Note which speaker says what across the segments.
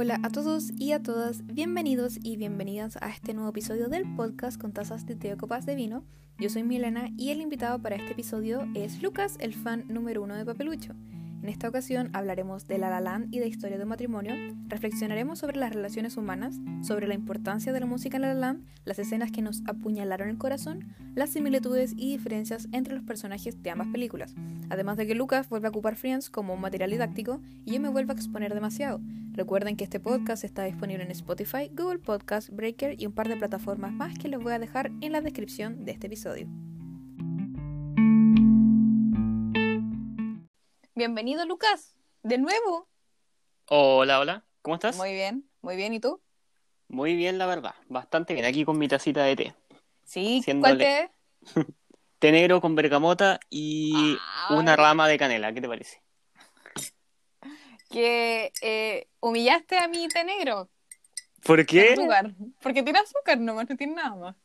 Speaker 1: Hola a todos y a todas, bienvenidos y bienvenidas a este nuevo episodio del podcast con tazas de té copas de vino. Yo soy Milena y el invitado para este episodio es Lucas, el fan número uno de Papelucho. En esta ocasión hablaremos de La La Land y de historia de un matrimonio, reflexionaremos sobre las relaciones humanas, sobre la importancia de la música en La La Land, las escenas que nos apuñalaron el corazón, las similitudes y diferencias entre los personajes de ambas películas, además de que Lucas vuelve a ocupar Friends como un material didáctico y yo me vuelvo a exponer demasiado. Recuerden que este podcast está disponible en Spotify, Google Podcast, Breaker y un par de plataformas más que les voy a dejar en la descripción de este episodio. Bienvenido, Lucas, de nuevo.
Speaker 2: Hola, hola, ¿cómo estás?
Speaker 1: Muy bien, muy bien, ¿y tú?
Speaker 2: Muy bien, la verdad, bastante bien, aquí con mi tacita de té.
Speaker 1: Sí, ¿cuál té?
Speaker 2: Té negro con bergamota y
Speaker 1: Ay.
Speaker 2: una rama de canela, ¿qué te parece?
Speaker 1: Que eh, humillaste a mi té negro.
Speaker 2: ¿Por qué?
Speaker 1: Azúcar, porque tiene azúcar nomás, no tiene nada más.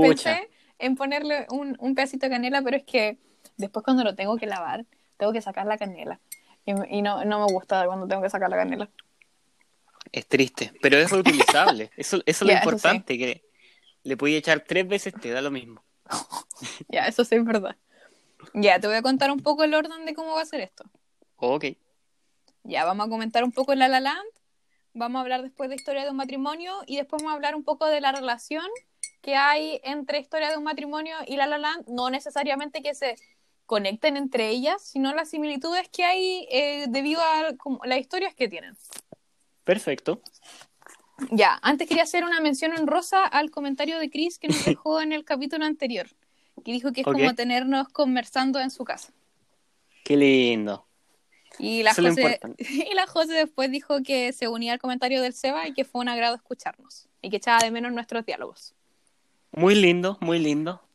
Speaker 1: Pensé en ponerle un, un pedacito de canela, pero es que después cuando lo tengo que lavar, tengo que sacar la canela. Y, no, no me gusta cuando tengo que sacar la canela.
Speaker 2: es triste, pero es reutilizable, eso, eso es lo importante, que le podía echar tres veces, te da lo mismo.
Speaker 1: Ya, eso sí es verdad. Ya, te voy a contar un poco el orden de cómo va a ser esto.
Speaker 2: Ok,
Speaker 1: Ya, vamos a comentar un poco La La Land, vamos a hablar después de Historia de un matrimonio y después vamos a hablar un poco de la relación que hay entre Historia de un matrimonio y La La Land, no necesariamente que se conecten entre ellas, sino las similitudes que hay eh, debido a como, las historias que tienen.
Speaker 2: perfecto.
Speaker 1: Ya, antes quería hacer una mención en rosa al comentario de Chris que nos dejó en el capítulo anterior, que dijo que es como tenernos conversando en su casa.
Speaker 2: Qué lindo.
Speaker 1: Y la, José, y la José después dijo que se unía al comentario del Seba y que fue un agrado escucharnos y que echaba de menos nuestros diálogos.
Speaker 2: Muy lindo, muy lindo.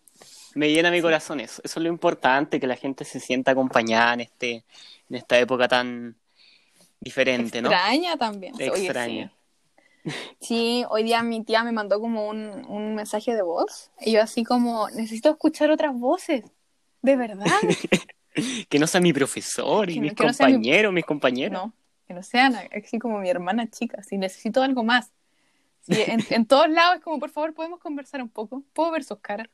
Speaker 2: Me llena mi corazón eso. Eso es lo importante, que la gente se sienta acompañada en, este, en esta época tan diferente, ¿no?
Speaker 1: Extraña también. Oye,
Speaker 2: Extraña.
Speaker 1: sí. Sí, hoy día mi tía me mandó como un, un mensaje de voz y yo así como, necesito escuchar otras voces. De verdad.
Speaker 2: Que no sea mi profesor y
Speaker 1: Que
Speaker 2: mis
Speaker 1: que no sea mi-
Speaker 2: compañeros, mis compañeros.
Speaker 1: No, que no sean así como mi hermana chica, si necesito algo más. Sí, en, en todos lados es como, por favor, podemos conversar un poco, puedo ver sus caras.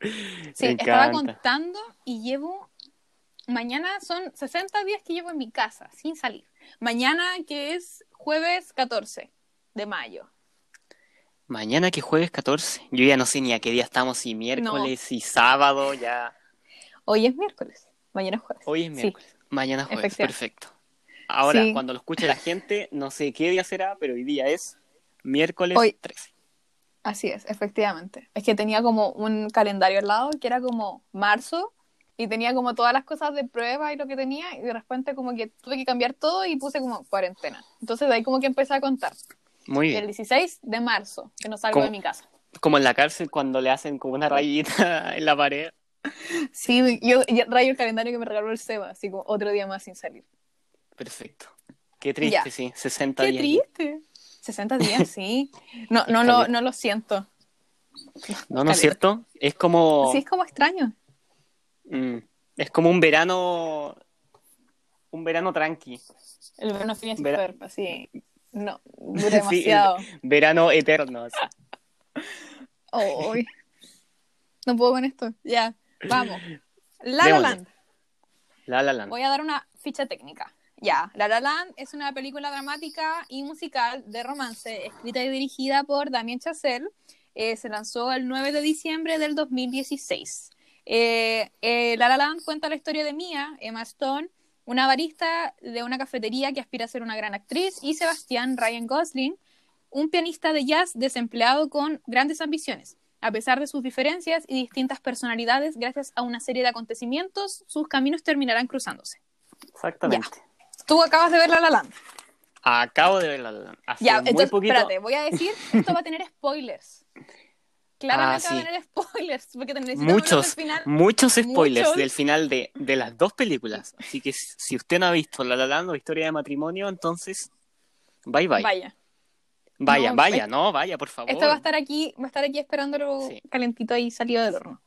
Speaker 1: Sí,
Speaker 2: Me
Speaker 1: estaba
Speaker 2: encanta.
Speaker 1: contando y llevo, mañana son 60 días que llevo en mi casa, sin salir. Mañana que es jueves 14 de mayo.
Speaker 2: Mañana que jueves 14. Yo ya no sé ni a qué día estamos, si miércoles, y sábado, ya.
Speaker 1: Hoy es miércoles, mañana es jueves.
Speaker 2: Hoy es
Speaker 1: Sí.
Speaker 2: miércoles. Mañana jueves,
Speaker 1: Efectivamente.
Speaker 2: perfecto. Ahora,
Speaker 1: Sí.
Speaker 2: cuando lo escuche la gente, no sé qué día será, pero hoy día es miércoles
Speaker 1: Hoy.
Speaker 2: 13.
Speaker 1: Así es, efectivamente. Es que tenía como un calendario al lado que era como marzo y tenía como todas las cosas de prueba y lo que tenía y de repente como que tuve que cambiar todo y puse como cuarentena. Entonces de ahí como que empecé a contar.
Speaker 2: Muy
Speaker 1: El
Speaker 2: bien.
Speaker 1: 16 de marzo, que no salgo de mi casa.
Speaker 2: Como en la cárcel cuando le hacen como una rayita en la pared.
Speaker 1: Sí, yo, yo rayo el calendario que me regaló el Seba, así como otro día más sin salir.
Speaker 2: Perfecto. Qué triste,
Speaker 1: Ya.
Speaker 2: sí. 60
Speaker 1: Qué
Speaker 2: días.
Speaker 1: triste. 60 días, sí. No, no, lo, no lo siento.
Speaker 2: No, ¿no es cierto? Es como.
Speaker 1: Sí, es como extraño.
Speaker 2: mm, es como un verano. Un verano tranqui.
Speaker 1: El verano fin es
Speaker 2: Vera-
Speaker 1: super, así. No, dura demasiado.
Speaker 2: Verano eterno. así.
Speaker 1: Ay. No puedo con esto. Ya, vamos. La La. Land.
Speaker 2: La la Land.
Speaker 1: Voy a dar una ficha técnica. Ya, La La Land es una película dramática y musical de romance escrita y dirigida por Damien Chazelle. Eh, se lanzó el 9 de diciembre del 2016. Eh, eh, La La Land cuenta la historia de Mia, Emma Stone, una barista de una cafetería que aspira a ser una gran actriz, y Sebastián Ryan Gosling, un pianista de jazz desempleado con grandes ambiciones. A pesar de sus diferencias y distintas personalidades, gracias a una serie de acontecimientos, sus caminos terminarán cruzándose.
Speaker 2: Exactamente.
Speaker 1: Tú acabas de ver La La Land.
Speaker 2: Acabo de ver la La Land. Hace
Speaker 1: Ya,
Speaker 2: muy
Speaker 1: entonces,
Speaker 2: poquito.
Speaker 1: espérate, voy a decir, esto va a tener spoilers. Claramente
Speaker 2: Ah,
Speaker 1: va a
Speaker 2: sí.
Speaker 1: tener spoilers, porque te necesito
Speaker 2: Muchos,
Speaker 1: final.
Speaker 2: muchos spoilers
Speaker 1: Muchos.
Speaker 2: del final de, de las dos películas. Así que si usted no ha visto La La Land o Historia de Matrimonio, entonces bye bye.
Speaker 1: Vaya.
Speaker 2: Vaya,
Speaker 1: No,
Speaker 2: vaya,
Speaker 1: es-
Speaker 2: no, vaya, por favor.
Speaker 1: Esto va a estar aquí, va a estar aquí esperándolo
Speaker 2: Sí.
Speaker 1: calentito ahí salido del horno.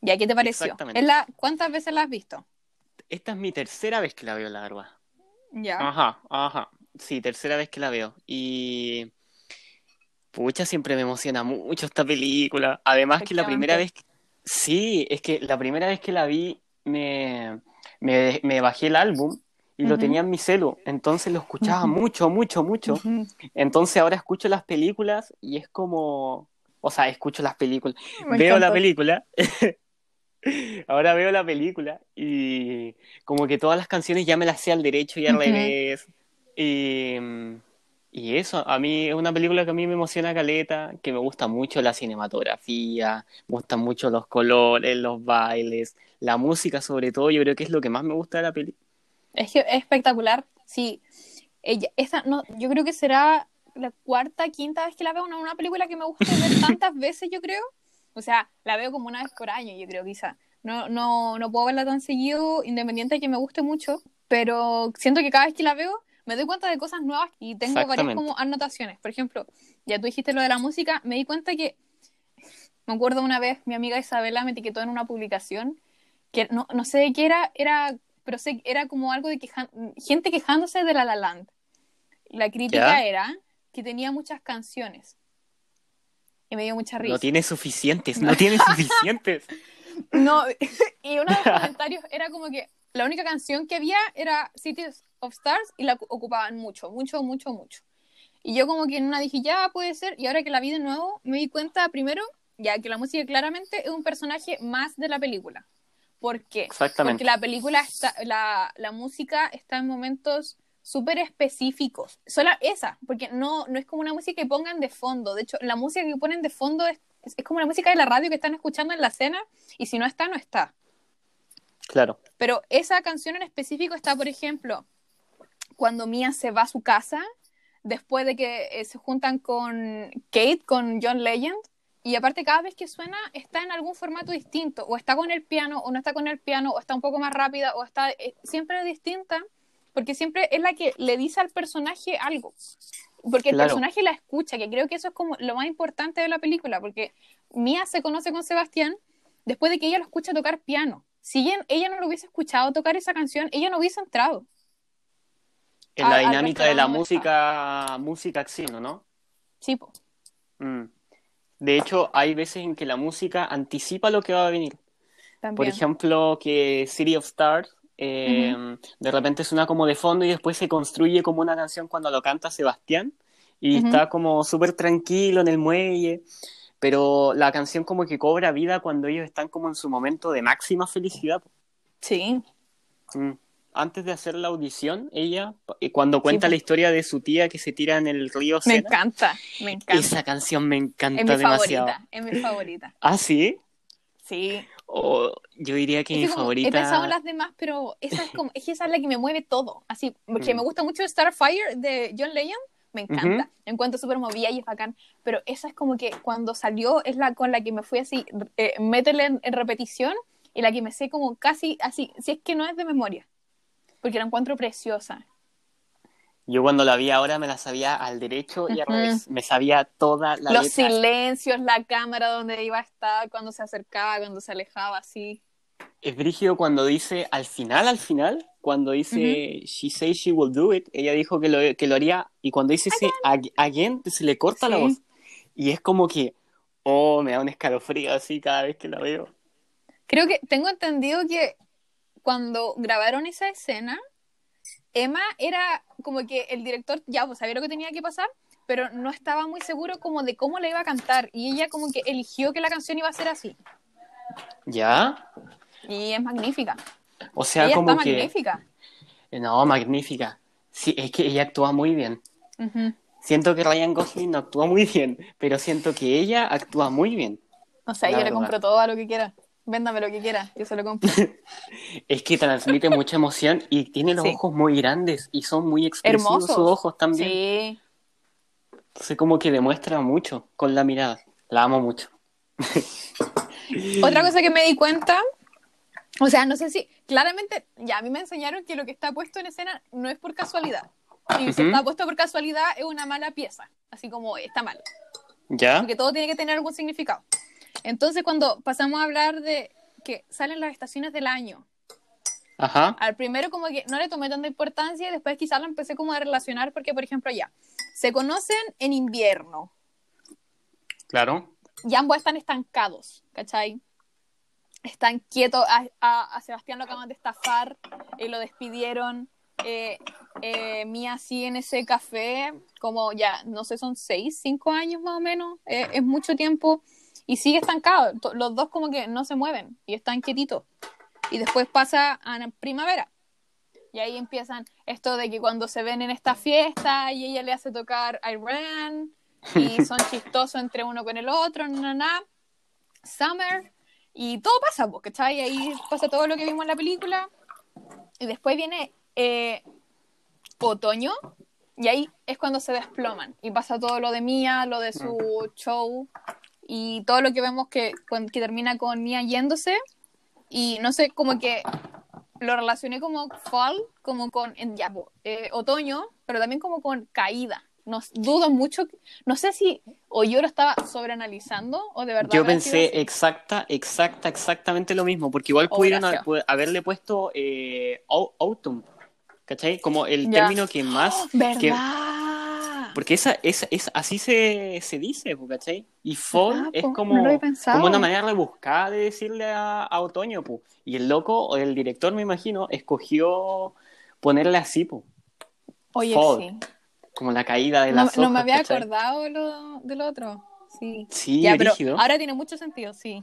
Speaker 1: ¿Ya qué te pareció?
Speaker 2: Exactamente.
Speaker 1: ¿Es la, ¿Cuántas veces la has visto?
Speaker 2: Esta es mi tercera vez que la veo, la verdad.
Speaker 1: Ya.
Speaker 2: Ajá, ajá. sí, tercera vez que la veo. Y pucha, siempre me emociona mucho esta película. Además que la primera vez, sí, es que la primera vez que la vi me, me, bajé el álbum y lo tenía en mi celu, entonces lo escuchaba mucho, mucho, mucho. Entonces ahora escucho las películas y es como, o sea, escucho las películas, veo la película Ahora veo la película y como que todas las canciones ya me las sé al derecho y al revés. Y, y, eso, a mí es una película que a mí me emociona caleta, que me gusta mucho la cinematografía, me gustan mucho los colores, los bailes, la música sobre todo, yo creo que es lo que más me gusta de la película.
Speaker 1: Es que es espectacular, sí. Ella, esta, no, yo creo que será la cuarta, quinta vez que la veo, una, una película que me gusta ver tantas veces, yo creo o sea, la veo como una vez por año, yo creo, quizá. No, no, no puedo verla tan seguido, independiente de que me guste mucho, pero siento que cada vez que la veo me doy cuenta de cosas nuevas y tengo varias como anotaciones. Por ejemplo, ya tú dijiste lo de la música, me di cuenta que, me acuerdo una vez, mi amiga Isabela me etiquetó en una publicación, que no, no sé de qué era, era, pero sé, era como algo de gente quejándose de La La Land. La crítica era que tenía muchas canciones y me dio mucha risa.
Speaker 2: No tiene suficientes, no tiene suficientes.
Speaker 1: No, y uno de los comentarios era como que la única canción que había era Cities of Stars y la ocupaban mucho, mucho, mucho, mucho. Y yo como que en una dije, ya puede ser, y ahora que la vi de nuevo, me di cuenta primero, ya que la música claramente es un personaje más de la película. ¿Por qué?
Speaker 2: Exactamente.
Speaker 1: Porque la película, está, la, la música está en momentos súper específicos. Solo esa, porque no, no es como una música que pongan de fondo. De hecho, la música que ponen de fondo es, es, como la música de la radio que están escuchando en la cena y si no está, no está.
Speaker 2: Claro.
Speaker 1: Pero esa canción en específico está, por ejemplo, cuando Mia se va a su casa, después de que eh, se juntan con Kate, con John Legend, y aparte cada vez que suena está en algún formato distinto, o está con el piano, o no está con el piano, o está un poco más rápida, o está eh, siempre distinta porque siempre es la que le dice al personaje algo. Porque el personaje la escucha, que creo que eso es como lo más importante de la película, porque Mia se conoce con Sebastián después de que ella lo escucha tocar piano. Si ella, no lo hubiese escuchado tocar esa canción, ella no hubiese entrado.
Speaker 2: En la dinámica de la música, música acción, ¿no?
Speaker 1: Sí, po.
Speaker 2: Mm. De hecho, hay veces en que la música anticipa lo que va a venir. Por ejemplo, que City of Stars Em, de repente suena como de fondo y después se construye como una canción cuando lo canta Sebastián y está como súper tranquilo en el muelle, pero la canción como que cobra vida cuando ellos están como en su momento de máxima felicidad.
Speaker 1: Sí.
Speaker 2: Mm. Antes de hacer la audición, ella, eh, cuando cuenta la historia de su tía que se tira en el río
Speaker 1: Me encanta, me encanta.
Speaker 2: Esa canción me encanta es mi demasiado.
Speaker 1: Favorita, es mi favorita.
Speaker 2: ¿Ah, sí?
Speaker 1: Sí.
Speaker 2: O yo diría que mi favorita.
Speaker 1: He pensado en las demás, pero esa es como, es que esa es la que me mueve todo. Así, porque me mm. gusta mucho Starfire de John Legend, me encanta. En cuanto súper movida y es bacán. Pero esa es como que cuando salió es la con la que me fui así, eh, en, repetición y la que me sé como casi así, si es que no es de memoria. Porque la encuentro preciosa.
Speaker 2: Yo cuando la vi ahora me la sabía al derecho y al revés. Me sabía toda la
Speaker 1: Los silencios, la cámara donde iba a estar, cuando se acercaba, cuando se alejaba, así.
Speaker 2: Es brígido cuando dice, al final, al final, cuando dice, she says she will do it, ella dijo que lo, que lo haría, y cuando dice ese again, se le corta la voz. Y es como que, oh, me da un escalofrío así cada vez que la veo.
Speaker 1: Creo que tengo entendido que cuando grabaron esa escena, Emma era como que el director ya pues, sabía lo que tenía que pasar, pero no estaba muy seguro como de cómo le iba a cantar y ella como que eligió que la canción iba a ser así.
Speaker 2: ¿Ya?
Speaker 1: Y es magnífica.
Speaker 2: O sea, como
Speaker 1: está magnífica.
Speaker 2: No, magnífica. Sí, es que ella actúa muy bien. Siento que Ryan Gosling no actúa muy bien, pero siento que ella actúa muy bien.
Speaker 1: O sea, yo le compro todo a lo que quiera. Véndame lo que quiera, yo se lo compro.
Speaker 2: es que transmite mucha emoción y tiene los ojos muy grandes y son muy expresivos sus ojos también. Sí. Entonces como que demuestra mucho con la mirada. La amo mucho.
Speaker 1: Otra cosa que me di cuenta, o sea, no sé si, claramente, ya a mí me enseñaron que lo que está puesto en escena no es por casualidad. Y si está puesto por casualidad es una mala pieza, así como está mal.
Speaker 2: ¿Ya?
Speaker 1: Porque todo tiene que tener algún significado. Entonces, cuando pasamos a hablar de que salen las estaciones del año,
Speaker 2: Ajá.
Speaker 1: Al primero como que no le tomé tanta importancia y después quizás lo empecé como a relacionar porque, por ejemplo, ya, se conocen en invierno.
Speaker 2: Claro.
Speaker 1: Y ambos están estancados, ¿cachai? Están quietos. A, Sebastián lo acaban de estafar y lo despidieron. Eh, eh, Mía sí en ese café, como ya, no sé, son seis, cinco años más o menos, eh, es mucho tiempo y sigue estancado. Los dos como que no se mueven y están quietitos. Y después pasa a primavera. Y ahí empiezan esto de que cuando se ven en esta fiesta y ella le hace tocar Iran y son chistosos entre uno con el otro, na, na, Summer, y todo pasa, ¿cachai? Y ahí pasa todo lo que vimos en la película. Y después viene eh, otoño, y ahí es cuando se desploman. Y pasa todo lo de Mia, lo de su mm. show, y todo lo que vemos que, que termina con Mia yéndose. Y no sé, como que lo relacioné como fall, como con en, ya, eh, otoño, pero también como con caída. No, dudo mucho, no sé si o yo lo estaba sobreanalizando o de verdad.
Speaker 2: Yo pensé exacta, exacta, exactamente lo mismo, porque igual oh, pudieron haberle puesto eh, autumn, ¿cachai? Como el término que más...
Speaker 1: ¿Verdad?
Speaker 2: Porque esa, esa, es, así se, se dice, ¿cachai? Y fall es como, como una manera rebuscada de decirle a, otoño, pu. Y el loco, o el director, me imagino, escogió ponerle así, pu.
Speaker 1: Oye, sí.
Speaker 2: Como la caída de las
Speaker 1: no, No me había acordado lo, del otro. Sí.
Speaker 2: Sí,
Speaker 1: pero ahora tiene mucho sentido, sí.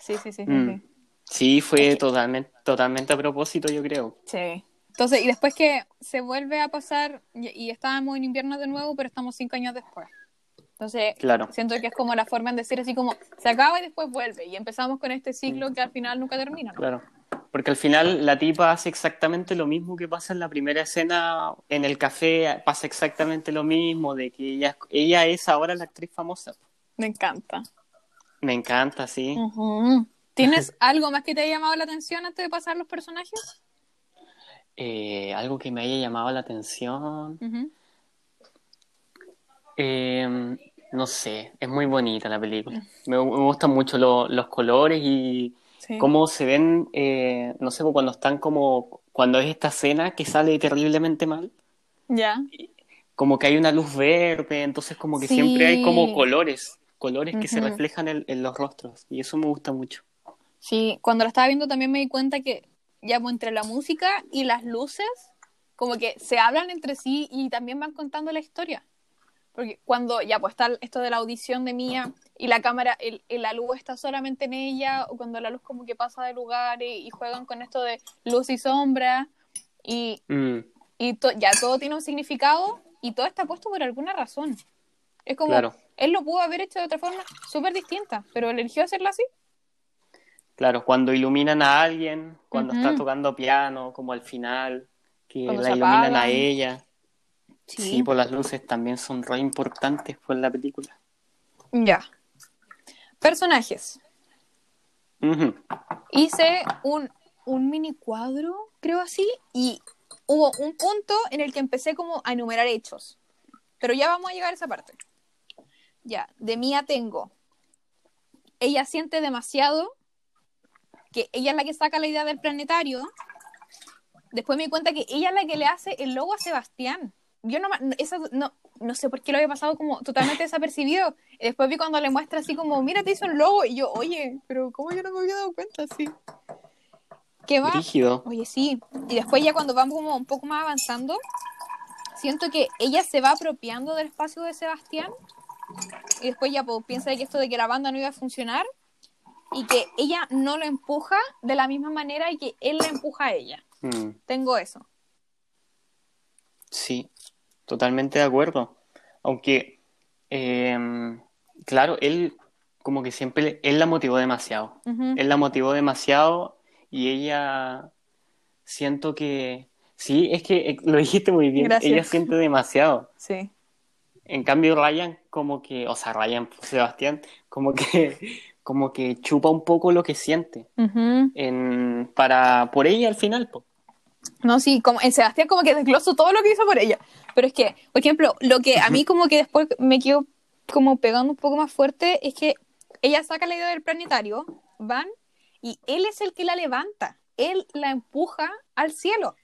Speaker 1: Sí, sí, sí. sí,
Speaker 2: mm. sí. fue totalmente, totalmente a propósito, yo creo.
Speaker 1: Sí. Entonces, y después que se vuelve a pasar, y, estábamos en invierno de nuevo, pero estamos cinco años después. Entonces,
Speaker 2: claro.
Speaker 1: siento que es como la forma de decir así como, se acaba y después vuelve, y empezamos con este ciclo que al final nunca termina.
Speaker 2: Claro. Porque al final la tipa hace exactamente lo mismo que pasa en la primera escena en el café, pasa exactamente lo mismo, de que ella, ella es ahora la actriz famosa.
Speaker 1: Me encanta.
Speaker 2: Me encanta, sí.
Speaker 1: ¿Tienes algo más que te haya llamado la atención antes de pasar los personajes?
Speaker 2: Eh, algo que me haya llamado la atención. Em, no sé, es muy bonita la película. Mm. Me, gustan mucho los colores y cómo se ven, eh, no sé, cuando están como, cuando es esta escena que sale terriblemente mal.
Speaker 1: Ya.
Speaker 2: Como que hay una luz verde, entonces como que siempre hay como colores, colores que se reflejan en, en los rostros y eso me gusta mucho.
Speaker 1: Sí, cuando lo estaba viendo también me di cuenta que ya pues, entre la música y las luces, como que se hablan entre sí y también van contando la historia. Porque cuando ya pues está esto de la audición de Mía y la cámara, el, la luz está solamente en ella, o cuando la luz como que pasa de lugar y, juegan con esto de luz y sombra, y, mm. y ya todo tiene un significado y todo está puesto por alguna razón. Es como, él lo pudo haber hecho de otra forma súper distinta, pero eligió hacerlo así.
Speaker 2: Claro, cuando iluminan a alguien, cuando está tocando piano, como al final, que la iluminan a ella. Sí. por las luces también son re importantes por la película.
Speaker 1: Ya. Personajes. Hice un, un mini cuadro, creo así, y hubo un punto en el que empecé como a enumerar hechos. Pero ya vamos a llegar a esa parte. Ya, de Mía tengo. Ella siente demasiado que ella es la que saca la idea del planetario. Después me di cuenta que ella es la que le hace el logo a Sebastián. Yo no, no, no sé por qué lo había pasado como totalmente desapercibido. después vi cuando le muestra así como, mira, te hizo un logo. Y yo, oye, pero ¿cómo yo no me había dado cuenta así? ¿Qué va? Oye, sí. Y después ya cuando vamos como un poco más avanzando, siento que ella se va apropiando del espacio de Sebastián. Y después ya pues, piensa que esto de que la banda no iba a funcionar y que ella no lo empuja de la misma manera y que él la empuja a ella. Mm. Tengo eso.
Speaker 2: Sí, totalmente de acuerdo. Aunque, em, claro, él como que siempre, él la motivó demasiado. Él la motivó demasiado y ella, siento que, sí, es que eh, lo dijiste muy bien, ella siente demasiado.
Speaker 1: Sí.
Speaker 2: En cambio, Ryan, como que, o sea, Ryan, Sebastián, como que como que chupa un poco lo que siente en, para por ella al final.
Speaker 1: No, sí, como en Sebastián como que desgloso todo lo que hizo por ella. Pero es que, por ejemplo, lo que a mí como que después me quedo como pegando un poco más fuerte es que ella saca la idea del planetario, van, y él es el que la levanta. él la empuja al cielo.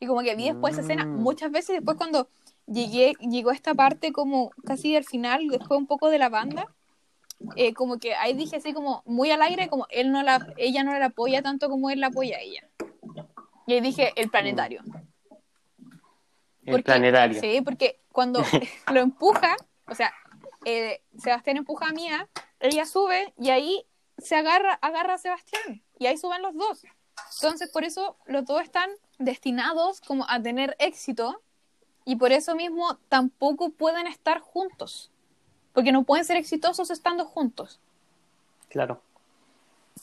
Speaker 1: Y como que vi después esa escena
Speaker 2: Mm.
Speaker 1: muchas veces, después cuando llegué, llegó esta parte como casi del final, después un poco de la banda, eh, como que ahí dije así como muy al aire, como él no la, ella no la apoya tanto como él la apoya a ella. Y ahí dije el planetario.
Speaker 2: El
Speaker 1: Porque-
Speaker 2: planetario.
Speaker 1: Sí, porque cuando lo empuja, o sea, eh, Sebastián empuja a Mía, ella sube y ahí se agarra, agarra a Sebastián y ahí suben los dos. Entonces, por eso los dos están destinados como a tener éxito y por eso mismo tampoco pueden estar juntos, porque no pueden ser exitosos estando juntos.
Speaker 2: Claro.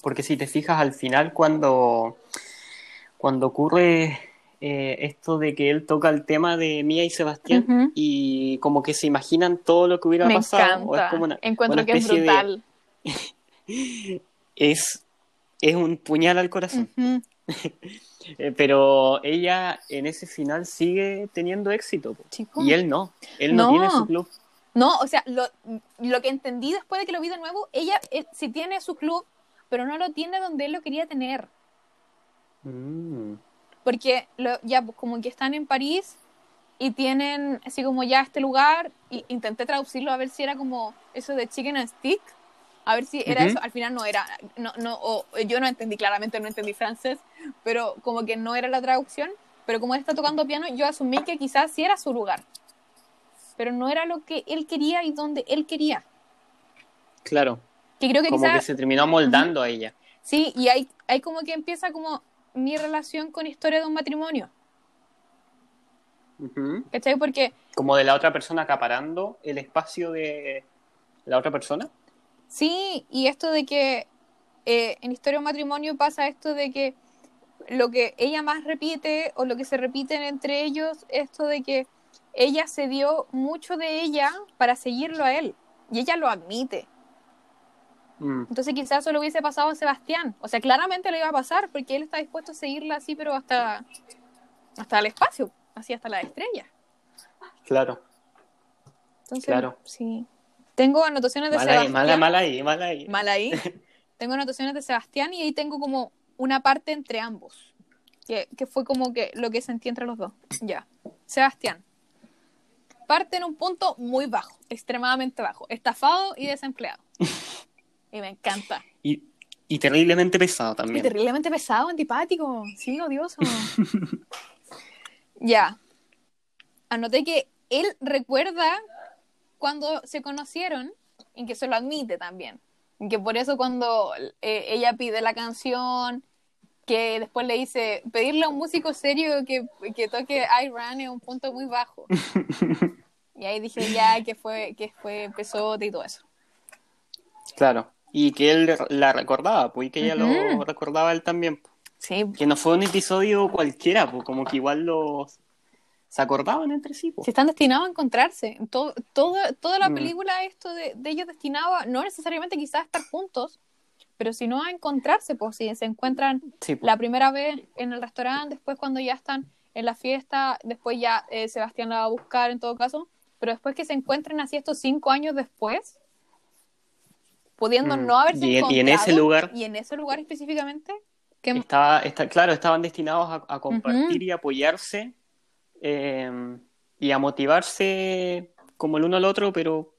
Speaker 2: Porque si te fijas al final cuando, cuando ocurre eh, esto de que él toca el tema de Mía y Sebastián y como que se imaginan todo lo que hubiera
Speaker 1: Me
Speaker 2: pasado. o es como una-
Speaker 1: Encuentro
Speaker 2: una
Speaker 1: que es
Speaker 2: de-
Speaker 1: brutal.
Speaker 2: es, es un puñal al corazón. Eh, pero ella en ese final sigue teniendo éxito.
Speaker 1: Chico.
Speaker 2: Y él no. Él no,
Speaker 1: No.
Speaker 2: tiene su club.
Speaker 1: No, o sea, lo, lo que entendí después de que lo vi de nuevo, ella eh, sí tiene su club, pero no lo tiene donde él lo quería tener.
Speaker 2: Mm,
Speaker 1: Porque lo- ya pues, como que están en París y tienen así como ya este lugar, y intenté traducirlo a ver si era como eso de chicken and stick, a ver si era eso, al final no era, no, no, o yo no entendí claramente, no entendí francés, pero como que no era la traducción, pero como él está tocando piano, yo asumí que quizás sí era su lugar, pero no era lo que él quería y donde él quería,
Speaker 2: claro.
Speaker 1: que creo que
Speaker 2: Como que se terminó moldando a ella.
Speaker 1: sí, y ahí, ahí como que empieza como mi relación con historia de un matrimonio,
Speaker 2: Ujú.
Speaker 1: ¿cachai? Porque
Speaker 2: Como de la otra persona acaparando el espacio de la otra persona.
Speaker 1: Sí, y esto de que eh, en Historia de un matrimonio pasa esto de que lo que ella más repite o lo que se repiten entre ellos, esto de que ella se dio mucho de ella para seguirlo a él. Y ella lo admite.
Speaker 2: Mm,
Speaker 1: Entonces quizás eso le hubiese pasado a Sebastián. O sea, claramente le iba a pasar porque él está dispuesto a seguirla así, pero hasta, hasta el espacio, así hasta la estrella.
Speaker 2: claro.
Speaker 1: Entonces,
Speaker 2: Claro.
Speaker 1: sí. Tengo anotaciones de
Speaker 2: Mala ahí,
Speaker 1: Sebastián.
Speaker 2: mala, mala ahí, mala ahí.
Speaker 1: mal ahí. tengo anotaciones de Sebastián y ahí tengo como una parte entre ambos, que, que fue como que lo que sentí entre los dos. Ya. Sebastián. Parte en un punto muy bajo, extremadamente bajo, estafado y desempleado. Y me encanta.
Speaker 2: Y, y terriblemente pesado
Speaker 1: Y
Speaker 2: también.
Speaker 1: terriblemente pesado, antipático, sí, odioso. ya. Anoté que él recuerda cuando se conocieron, y que se lo admite también. Y que por eso cuando eh, ella pide la canción, que después le dice, pedirle a un músico serio que, que toque I Run es un punto muy bajo. y ahí dije ya que fue, que fue pesote y todo eso.
Speaker 2: Claro. Y que él la recordaba, pues, y que ella lo
Speaker 1: Ujú.
Speaker 2: recordaba a él también. pues.
Speaker 1: Sí,
Speaker 2: Que no fue un episodio cualquiera, pues, como que igual los se acordaban entre sí. pues.
Speaker 1: Si están destinados a encontrarse. Todo, todo- toda la
Speaker 2: Mm.
Speaker 1: película, esto de, de ellos destinados, no necesariamente quizás a estar juntos, pero sino a encontrarse, pues si se encuentran
Speaker 2: Sí, pues.
Speaker 1: la primera vez en el restaurante, después cuando ya están en la fiesta, después ya eh, Sebastián la va a buscar en todo caso, pero después que se encuentren así estos cinco años después, pudiendo
Speaker 2: Mm.
Speaker 1: no haberse
Speaker 2: Y en-
Speaker 1: encontrado.
Speaker 2: y en ese lugar-
Speaker 1: Y en ese lugar específicamente, que
Speaker 2: Estaba, está, claro, estaban destinados a, a compartir y apoyarse eh, y a motivarse como el uno al otro, pero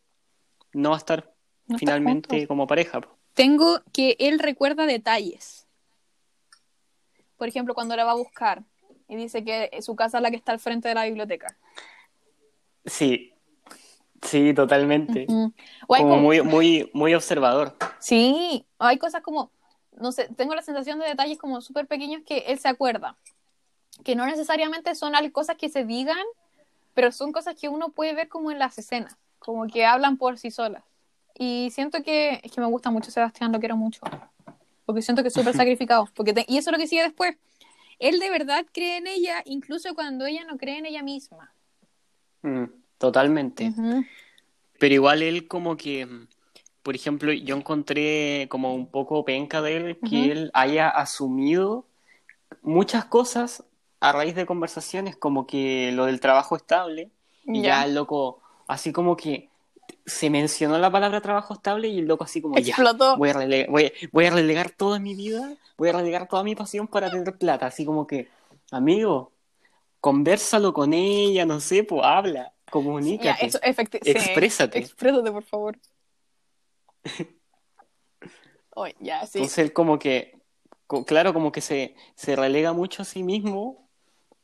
Speaker 2: no a estar
Speaker 1: no
Speaker 2: finalmente como pareja.
Speaker 1: Tengo que él recuerda detalles. Por ejemplo, cuando la va a buscar y dice que su casa es la que está al frente de la biblioteca.
Speaker 2: Sí, sí, totalmente. Como
Speaker 1: como-
Speaker 2: muy, muy, muy observador.
Speaker 1: Sí, hay cosas como, no sé, tengo la sensación de detalles como súper pequeños que él se acuerda. Que no necesariamente son cosas que se digan, pero son cosas que uno puede ver como en las escenas, como que hablan por sí solas. Y siento que, es que me gusta mucho Sebastián, lo quiero mucho. Porque siento que es súper sacrificado. Porque te- y eso es lo que sigue después. Él de verdad cree en ella, incluso cuando ella no cree en ella misma.
Speaker 2: Mm, totalmente. Pero igual él como que, por ejemplo, yo encontré como un poco penca de él que él haya asumido muchas cosas a raíz de conversaciones como que lo del trabajo estable y
Speaker 1: Ya.
Speaker 2: ya el loco, así como que se mencionó la palabra trabajo estable y el loco así como
Speaker 1: Explotó.
Speaker 2: ya, voy a, relegar, voy, voy a relegar toda mi vida, voy a relegar toda mi pasión para tener plata, así como que, amigo, conversalo con ella, no sé, pues habla, comunícate,
Speaker 1: Ya, sí,
Speaker 2: exprésate.
Speaker 1: exprésate, por favor. Ya, sí.
Speaker 2: Entonces él como que, claro, como que se, se relega mucho a sí mismo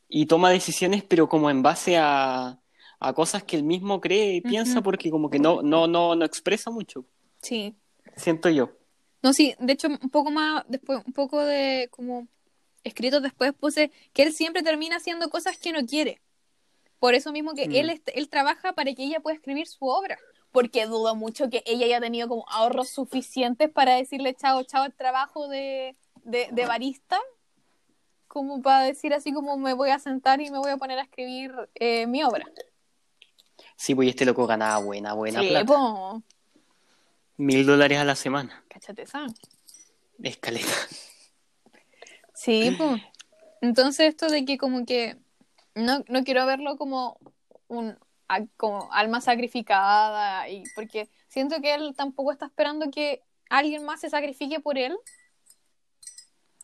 Speaker 2: y toma decisiones, pero como en base a, a cosas que él mismo cree y piensa, porque como que no, no, no, no expresa mucho,
Speaker 1: Sí.
Speaker 2: siento yo.
Speaker 1: No, sí, de hecho, un poco más, después, un poco de como escritos después puse que él siempre termina haciendo cosas que no quiere. Por eso mismo que
Speaker 2: Mm.
Speaker 1: él, él trabaja para que ella pueda escribir su obra. Porque dudo mucho que ella haya tenido como ahorros suficientes para decirle chao, chao al trabajo de, de, de barista. Como para decir así como me voy a sentar y me voy a poner a escribir eh, mi obra.
Speaker 2: Sí, pues este loco ganaba buena, buena
Speaker 1: sí,
Speaker 2: plata.
Speaker 1: po,
Speaker 2: Mil dólares a la semana.
Speaker 1: cáchate esa.
Speaker 2: Escaleta.
Speaker 1: Sí, pues. Entonces esto de que como que no, no quiero verlo como un como alma sacrificada y porque siento que él tampoco está esperando que alguien más se sacrifique por él,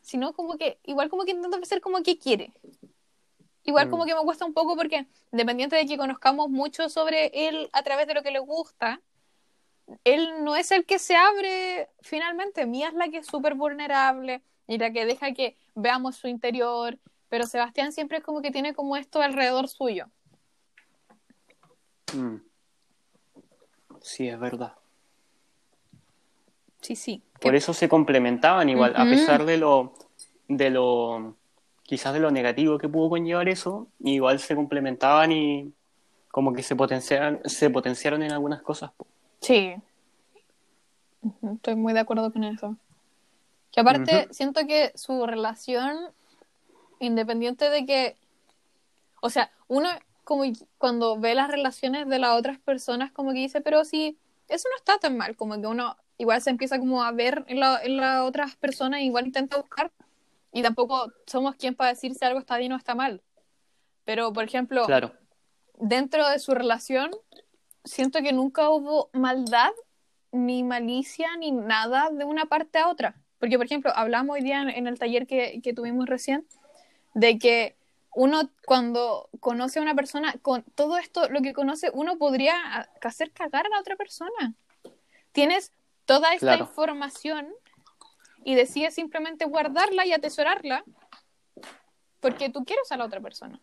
Speaker 1: sino como que igual como que intenta hacer como que quiere. Igual
Speaker 2: Mm.
Speaker 1: como que me cuesta un poco porque independiente de que conozcamos mucho sobre él a través de lo que le gusta, él no es el que se abre finalmente. Mía es la que es súper vulnerable y la que deja que veamos su interior, pero Sebastián siempre es como que tiene como esto alrededor suyo.
Speaker 2: Mm. Sí, es verdad.
Speaker 1: Sí, sí.
Speaker 2: Por eso se complementaban igual, a pesar de lo, de lo, quizás de lo negativo que pudo conllevar eso, igual se complementaban y como que se potenciaron, se potenciaron en algunas cosas.
Speaker 1: Sí. Estoy muy de acuerdo con eso. Que aparte, siento que su relación, independiente de que, o sea, uno como cuando ve las relaciones de las otras personas, como que dice, pero sí, eso no está tan mal, como que uno igual se empieza como a ver en, la- en las otras personas, igual intenta buscar, y tampoco somos quien para decir si algo está bien o está mal. Pero, por ejemplo,
Speaker 2: Claro,
Speaker 1: dentro de su relación, siento que nunca hubo maldad, ni malicia, ni nada de una parte a otra. Porque, por ejemplo, hablamos hoy día en, en el taller que, que tuvimos recién, de que uno cuando conoce a una persona, con todo esto, lo que conoce, uno podría hacer cagar a la otra persona. Tienes toda esta
Speaker 2: Claro.
Speaker 1: información y decides simplemente guardarla y atesorarla porque tú quieres a la otra persona.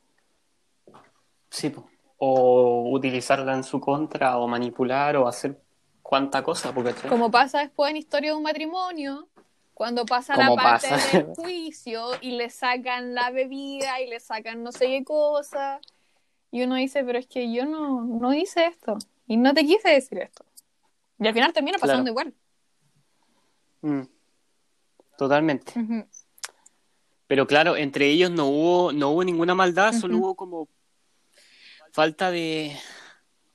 Speaker 2: sí. O utilizarla en su contra, o manipular, o hacer cuánta cosa, porque
Speaker 1: Como pasa después en Historia de un matrimonio, cuando pasa la parte
Speaker 2: pasa.
Speaker 1: del juicio y le sacan la bebida y le sacan no sé qué cosa. Y uno dice, pero es que yo no, no hice esto. Y no te quise decir esto. Y al final termina pasando igual.
Speaker 2: Mm. Totalmente. Pero claro, entre ellos no hubo, no hubo ninguna maldad, solo hubo como falta de,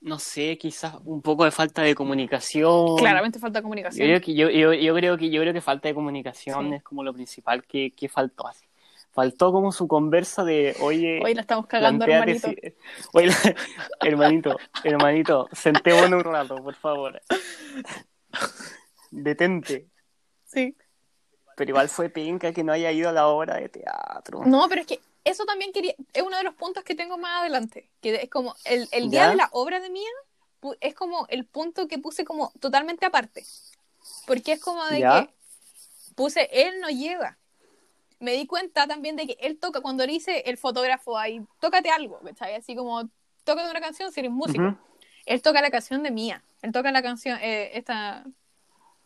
Speaker 2: no sé, quizás un poco de falta de comunicación.
Speaker 1: Claramente falta
Speaker 2: Yo
Speaker 1: comunicación.
Speaker 2: creo que, yo, yo, yo creo que yo creo que falta de comunicación
Speaker 1: Sí.
Speaker 2: es como lo principal que, que faltó así. Faltó como su conversa de, oye,
Speaker 1: Hoy la estamos cagando, hermanito.
Speaker 2: si- oye, la- hermanito, hermanito, sentémonos un rato, por favor. Detente.
Speaker 1: Sí.
Speaker 2: Pero igual fue penca que no haya ido a la obra de teatro.
Speaker 1: No, pero es que eso también quería, es uno de los puntos que tengo más adelante, que es como el, el día
Speaker 2: ¿Ya?
Speaker 1: de la obra de Mía es como el punto que puse como totalmente aparte, porque es como de
Speaker 2: ¿Ya?
Speaker 1: que puse él no llega. Me di cuenta también de que él toca, cuando le dice el fotógrafo ahí, tócate algo, ¿cachai? Así como, tócate una canción si eres músico. Él toca la canción de Mía, él toca la canción, eh, esta,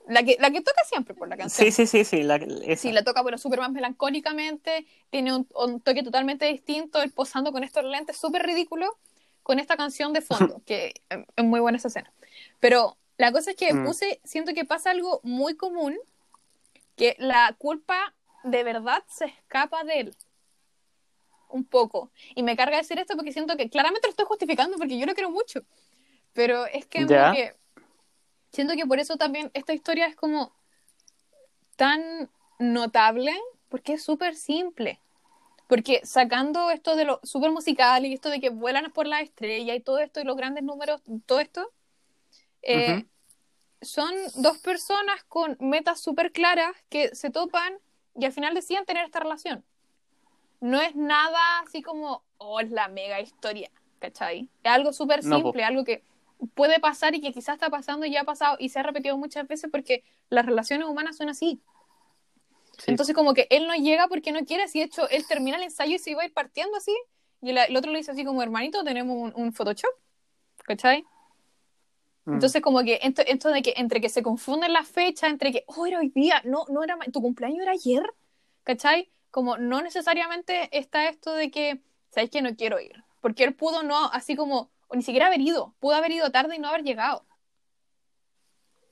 Speaker 1: la que, la que toca siempre por la canción.
Speaker 2: Sí, sí, sí, sí. La, esa.
Speaker 1: Sí, la toca, pero súper más melancólicamente. Tiene un, un toque totalmente distinto. Él posando con estos lentes súper ridículos con esta canción de fondo, que es muy buena esa escena. Pero la cosa es que
Speaker 2: Mm.
Speaker 1: puse, siento que pasa algo muy común, que la culpa de verdad se escapa de él. Un poco. Y me carga decir esto porque siento que claramente lo estoy justificando porque yo lo quiero mucho. Pero es que, como
Speaker 2: Ya.
Speaker 1: que siento que por eso también esta historia es como tan notable porque es súper simple. Porque sacando esto de lo súper musical y esto de que vuelan por la estrella y todo esto y los grandes números, todo esto, eh, son dos personas con metas súper claras que se topan y al final deciden tener esta relación. No es nada así como, oh, es la mega historia, ¿cachai? Es algo súper simple, algo que puede pasar y que quizás está pasando y ya ha pasado y se ha repetido muchas veces porque las relaciones humanas son así. Entonces como que él no llega porque no quiere, si de hecho él termina el ensayo y se iba a ir partiendo así, y el, otro le dice así como, hermanito, tenemos un, un Photoshop, ¿cachai? Mm. Entonces, como que esto, de que entre que se confunden las fechas, entre que, oh, era hoy día, no, no era, tu cumpleaños era ayer, ¿cachai? Como no necesariamente está esto de que, ¿sabes que no quiero ir? Porque él pudo no, así como, o ni siquiera haber ido, pudo haber ido tarde y no haber llegado.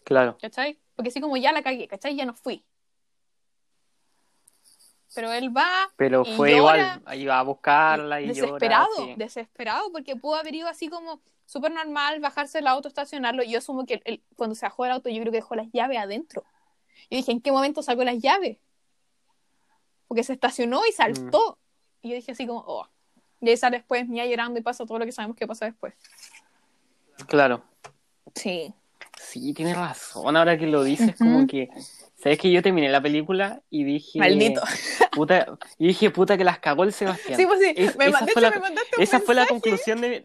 Speaker 2: Claro.
Speaker 1: ¿Cachai? Porque así como ya la cagué, ¿cachai? Ya no fui. Pero él va.
Speaker 2: Pero fue igual, iba a buscarla y
Speaker 1: Desesperado, desesperado, porque pudo haber ido así como súper normal, bajarse el auto, estacionarlo. Yo asumo que él, cuando se bajó el auto, yo creo que dejó las llaves adentro. Y dije, ¿en qué momento sacó las llaves? Porque se estacionó y saltó. Mm. Y yo dije así como, oh. Y ahí sale después Mía llorando y pasa todo lo que sabemos que pasa después.
Speaker 2: Claro.
Speaker 1: Sí.
Speaker 2: Sí, tienes razón. Ahora que lo dices, como que. ¿Sabes que yo terminé la película y dije.
Speaker 1: Maldito.
Speaker 2: Puta, y dije, puta, que las cagó el Sebastián.
Speaker 1: Sí, pues sí. me esa fue, la,
Speaker 2: esa fue la conclusión de.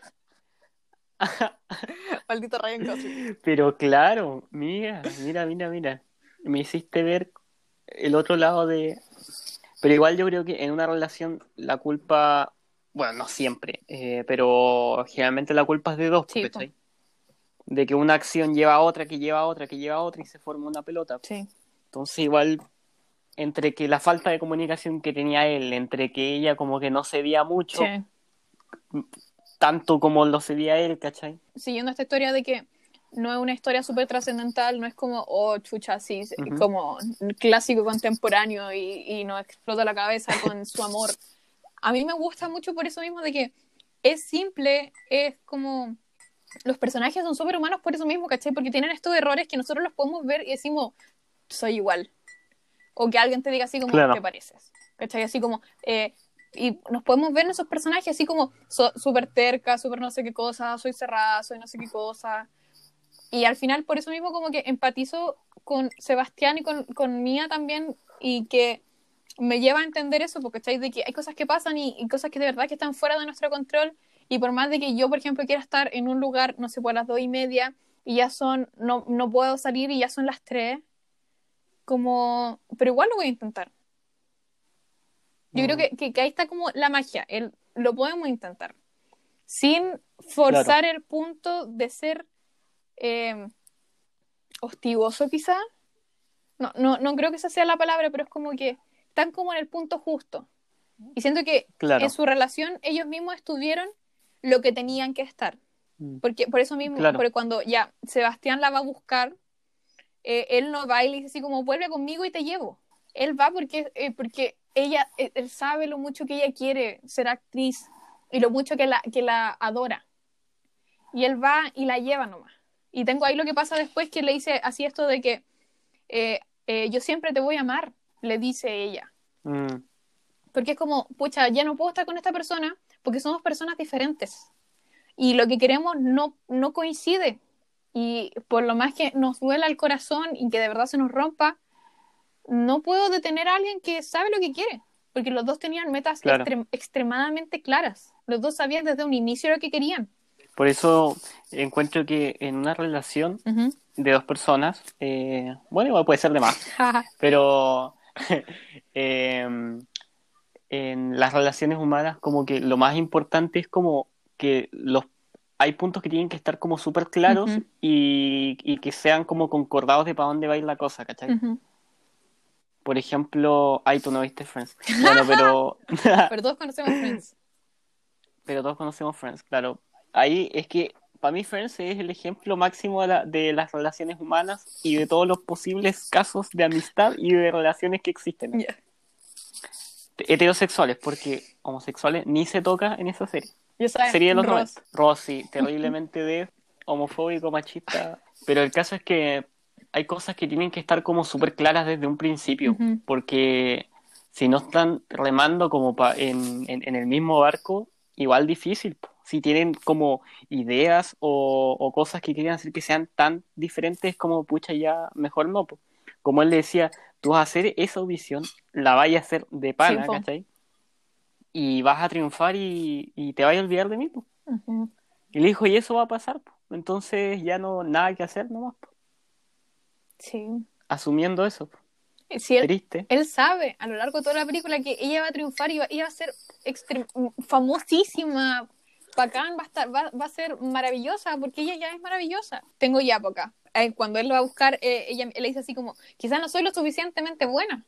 Speaker 1: Maldito Ryan Gosling.
Speaker 2: Pero claro, mira, mira, mira, mira. Me hiciste ver el otro lado de. Pero igual yo creo que en una relación la culpa. Bueno, no siempre, eh, pero generalmente la culpa es de dos, sí, De que una acción lleva a otra, que lleva a otra, que lleva a otra y se forma una pelota.
Speaker 1: Sí.
Speaker 2: Entonces igual entre que la falta de comunicación que tenía él, entre que ella como que no cedía mucho, sí tanto como lo sería él, ¿cachai?
Speaker 1: Siguiendo esta historia de que no es una historia súper trascendental, no es como, oh, chucha, así, como clásico contemporáneo y, y nos explota la cabeza con su amor. A mí me gusta mucho por eso mismo de que es simple, es como... Los personajes son súper humanos por eso mismo, ¿cachai? Porque tienen estos errores que nosotros los podemos ver y decimos, soy igual. O que alguien te diga así como, te pareces. ¿Cachai? Así como, eh, y nos podemos ver en esos personajes así como súper terca, súper no sé qué cosa, soy cerrada, soy no sé qué cosa. Y al final, por eso mismo, como que empatizo con Sebastián y con, con Mía también, y que me lleva a entender eso, porque estáis de que hay cosas que pasan y, cosas que de verdad que están fuera de nuestro control, y por más de que yo, por ejemplo, quiera estar en un lugar, no sé, por las dos y media, y ya son, no, no puedo salir y ya son las tres, como, pero igual lo voy a intentar. Yo creo mm. que, que, ahí está como la magia, el, lo podemos intentar, sin forzar el punto de ser eh, hostigoso quizá. No, no, no creo que esa sea la palabra, pero es como que están como en el punto justo. Y siento que en su relación ellos mismos estuvieron lo que tenían que estar. Mm. Porque, por eso mismo, porque cuando ya Sebastián la va a buscar, eh, él no va y le dice así como, vuelve conmigo y te llevo. Él va porque, eh, porque ella, e, él sabe lo mucho que ella quiere ser actriz y lo mucho que la, que la adora. Y él va y la lleva nomás. Y tengo ahí lo que pasa después que le dice así esto de que eh, eh, yo siempre te voy a amar, le dice ella. Mm. Porque es como, pucha, ya no puedo estar con esta persona porque somos personas diferentes. Y lo que queremos no, no coincide. Y por lo más que nos duela el corazón y que de verdad se nos rompa, no puedo detener a alguien que sabe lo que quiere, porque los dos tenían metas extremadamente claras. Los dos sabían desde un inicio lo que querían.
Speaker 2: Por eso encuentro que en una relación de dos personas, eh, bueno, igual puede ser de más, pero em, en las relaciones humanas como que lo más importante es como que los hay puntos que tienen que estar como súper claros y, y, que sean como concordados de para dónde va a ir la cosa, ¿cachai? por ejemplo, ay, tú no viste Friends. Bueno, pero.
Speaker 1: pero todos conocemos Friends.
Speaker 2: Pero todos conocemos Friends, claro. Ahí es que para mí Friends es el ejemplo máximo de, las relaciones humanas y de todos los posibles casos de amistad y de relaciones que existen. Heterosexuales, porque homosexuales ni se toca en esa serie. Sería de los Ross. Ross, terriblemente de homofóbico, machista. Pero el caso es que hay cosas que tienen que estar como súper claras desde un principio, porque si no están remando como en, el mismo barco, igual difícil. Si tienen como ideas o, o cosas que quieren hacer que sean tan diferentes como, pucha, ya mejor no. po. Como él le decía, tú vas a hacer esa audición, la vayas a hacer de pana,
Speaker 1: Sí.
Speaker 2: ¿cachai? Y vas a triunfar y, y te vas a olvidar de mí, po. Y le dijo, y eso va a pasar, po. Entonces ya no, nada que hacer nomás, po.
Speaker 1: Sí.
Speaker 2: Asumiendo eso.
Speaker 1: Sí, él,
Speaker 2: Triste.
Speaker 1: él sabe a lo largo de toda la película que ella va a triunfar y va, va a ser extrem- famosísima, bacán, va a, estar, va, va a ser maravillosa, porque ella ya es maravillosa. Tengo ya poca. Eh, cuando él lo va a buscar, eh, ella él le dice así como, quizás no soy lo suficientemente buena.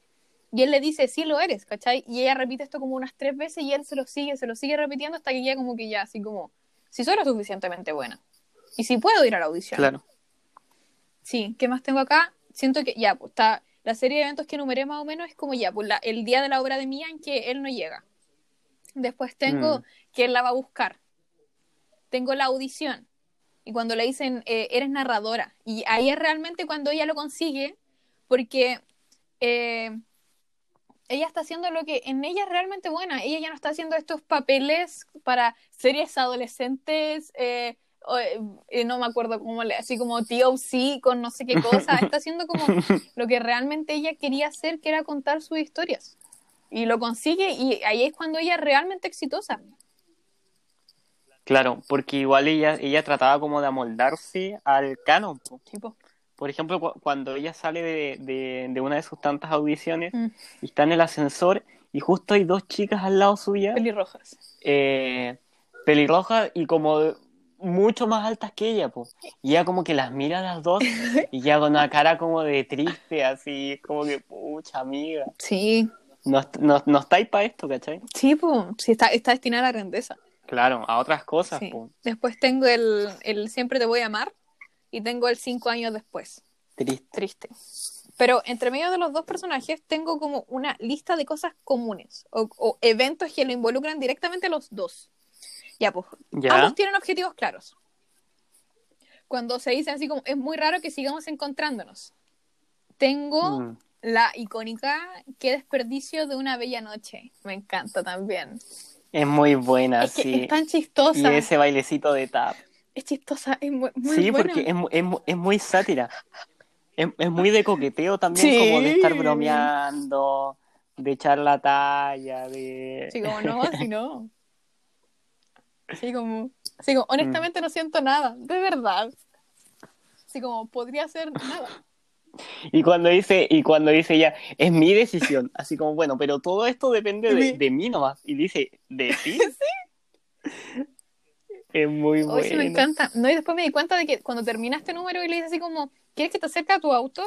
Speaker 1: Y él le dice, sí lo eres, ¿cachai? Y ella repite esto como unas tres veces y él se lo sigue, se lo sigue repitiendo hasta que ella como que ya, así como, si soy lo suficientemente buena. Y si puedo ir a la audición.
Speaker 2: Claro.
Speaker 1: Sí, ¿qué más tengo acá? Siento que ya, pues está la serie de eventos que enumeré más o menos es como ya, pues la- el día de la obra de Mía en que él no llega. Después tengo
Speaker 2: Mm.
Speaker 1: que él la va a buscar. Tengo la audición. Y cuando le dicen, eh, eres narradora. Y ahí es realmente cuando ella lo consigue, porque eh, ella está haciendo lo que en ella es realmente buena. Ella ya no está haciendo estos papeles para series adolescentes, eh, o, no me acuerdo cómo le, así como TOC con no sé qué cosa. Está haciendo como lo que realmente ella quería hacer, que era contar sus historias. Y lo consigue, y ahí es cuando ella es realmente exitosa.
Speaker 2: Claro, porque igual ella, ella trataba como de amoldarse al canon, po. Por ejemplo, cu- cuando ella sale de, de- de una de sus tantas audiciones
Speaker 1: Mm.
Speaker 2: y está en el ascensor y justo hay dos chicas al lado suya,
Speaker 1: pelirrojas.
Speaker 2: eh, pelirrojas y como mucho más altas que ella, po. Y ella como que las mira a las dos y ya con una cara como de triste, así, como que, pucha, amiga,
Speaker 1: Sí,
Speaker 2: no, no, no estáis para esto, ¿cachai?
Speaker 1: sí, pues, sí, está, está destinada a la grandeza.
Speaker 2: Claro, a otras cosas,
Speaker 1: Sí.
Speaker 2: po.
Speaker 1: Después tengo el, el Siempre te voy a amar y tengo el Cinco años después.
Speaker 2: Triste.
Speaker 1: Triste. Pero entre medio de los dos personajes tengo como una lista de cosas comunes o, o eventos que lo involucran directamente a los dos. Ya, pues,
Speaker 2: ¿Ya?
Speaker 1: ambos tienen objetivos claros. Cuando se dicen así como, es muy raro que sigamos encontrándonos. Tengo
Speaker 2: Mm.
Speaker 1: la icónica, qué desperdicio de una bella noche. Me encanta también.
Speaker 2: Es muy buena,
Speaker 1: es que
Speaker 2: sí.
Speaker 1: es tan
Speaker 2: Y
Speaker 1: chistosa.
Speaker 2: ese bailecito de tap.
Speaker 1: Es chistosa, es muy, muy
Speaker 2: Sí,
Speaker 1: buena.
Speaker 2: porque es, es, es muy sátira. Es, es muy de coqueteo también,
Speaker 1: Sí.
Speaker 2: como de estar bromeando, de echar la talla, de...
Speaker 1: Sí, como no, así no. Así como, así como,
Speaker 2: Mm.
Speaker 1: honestamente no siento nada, de verdad. Así como, podría ser nada.
Speaker 2: Y cuando dice, y cuando dice ella, es mi decisión, así como, bueno, pero todo esto depende
Speaker 1: De
Speaker 2: de,
Speaker 1: mí.
Speaker 2: nomás. Y dice, ¿de ti? Es muy bueno.
Speaker 1: sí me encanta. No, y después me di cuenta de que cuando termina este número y le dice así como, ¿quieres que te acerque a tu auto?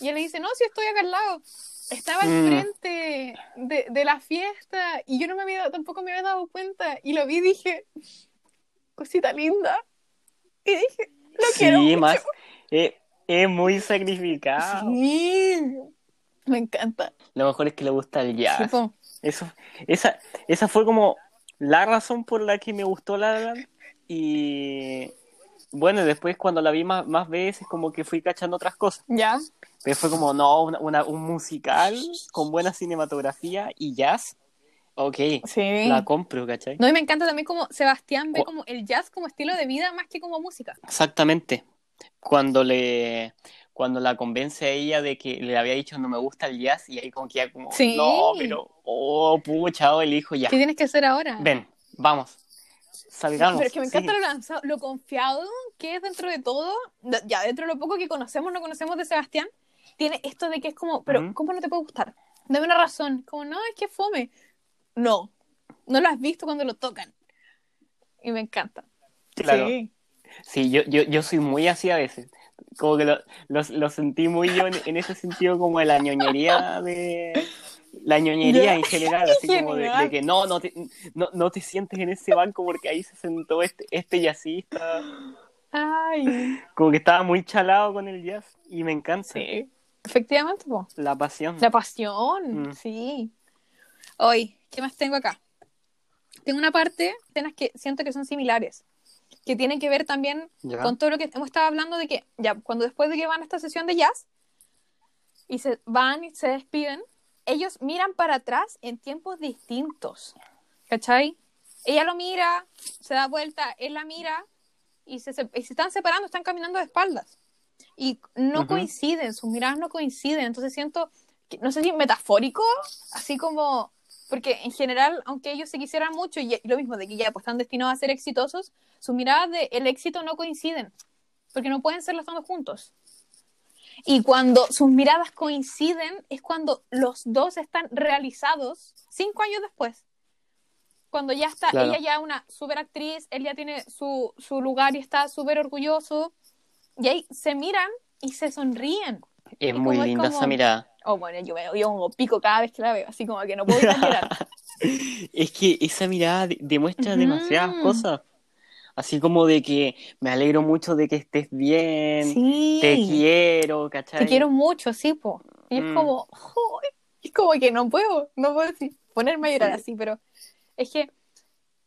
Speaker 1: Y él le dice, no, si estoy acá al lado. Estaba al
Speaker 2: Mm.
Speaker 1: frente de, de la fiesta y yo no me había, tampoco me había dado cuenta. Y lo vi y dije, cosita linda. Y dije, lo quiero
Speaker 2: Sí,
Speaker 1: mucho.
Speaker 2: más, eh, es muy sacrificado.
Speaker 1: Sí. Me encanta.
Speaker 2: Lo mejor es que le gusta el jazz.
Speaker 1: Sí, po.
Speaker 2: Eso, esa, esa fue como la razón por la que me gustó La. Y bueno, después cuando la vi más, más veces, como que fui cachando otras cosas.
Speaker 1: Ya.
Speaker 2: Pero fue como, no, una, una- un musical con buena cinematografía y jazz. Ok,
Speaker 1: Sí.
Speaker 2: la compro, ¿cachai?
Speaker 1: No, y me encanta también como Sebastián ve como el jazz como estilo de vida más que como música.
Speaker 2: Exactamente. Cuando le cuando la convence a ella de que le había dicho no me gusta el jazz y ahí como que ya como
Speaker 1: Sí.
Speaker 2: no, pero oh, pucha, oh, el hijo ya.
Speaker 1: ¿Qué tienes que hacer ahora?
Speaker 2: Ven, vamos. Salgamos.
Speaker 1: Pero es que me encanta
Speaker 2: Sí.
Speaker 1: lo lanzado, lo confiado que es dentro de todo, ya dentro de lo poco que conocemos, no conocemos de Sebastián, tiene esto de que es como, pero
Speaker 2: Ujú.
Speaker 1: ¿cómo no te puede gustar? Dame una razón. Como, no, es que fome. No, no lo has visto cuando lo tocan. Y me encanta.
Speaker 2: Claro.
Speaker 1: Sí.
Speaker 2: Sí, yo, yo, yo soy muy así a veces. Como que lo, lo, lo sentí muy yo en, en ese sentido como de la ñoñería de... La ñoñería en general, así como de que no, no te, no, no te sientes en ese banco porque ahí se sentó este, este jazzista.
Speaker 1: Ay.
Speaker 2: Como que estaba muy chalado con el jazz y me encanta.
Speaker 1: Sí. Efectivamente, po.
Speaker 2: La pasión.
Speaker 1: La pasión,
Speaker 2: Mm.
Speaker 1: sí. Hoy, ¿qué más tengo acá? Tengo una parte, escenas que siento que son similares, que tienen que ver también con todo lo que hemos estado hablando de que, ya, cuando después de que van a esta sesión de jazz y se van y se despiden, ellos miran para atrás en tiempos distintos, ¿cachai? ella lo mira, se da vuelta, él la mira y se, se, están separando, están caminando de espaldas. Y no coinciden, sus miradas no coinciden. Entonces siento, que, no sé si metafórico, así como, porque en general, aunque ellos se quisieran mucho, y, lo mismo de que ya pues, están destinados a ser exitosos, sus miradas del éxito no coinciden, porque no pueden ser los dos juntos. Y cuando sus miradas coinciden es cuando los dos están realizados cinco años después. Cuando ya está, ella ya es una super actriz, él ya tiene su, su lugar y está súper orgulloso. Y ahí se miran y se sonríen.
Speaker 2: Es muy linda esa mirada.
Speaker 1: Oh, bueno, yo me yo un pico cada vez que la veo, así como que no puedo mirar.
Speaker 2: es que esa mirada demuestra demasiadas cosas. Así como de que me alegro mucho de que estés bien, te quiero, ¿cachai?
Speaker 1: Te quiero mucho, sí, po. Y es mm. como, es como que no puedo, no puedo ponerme a llorar así, pero es que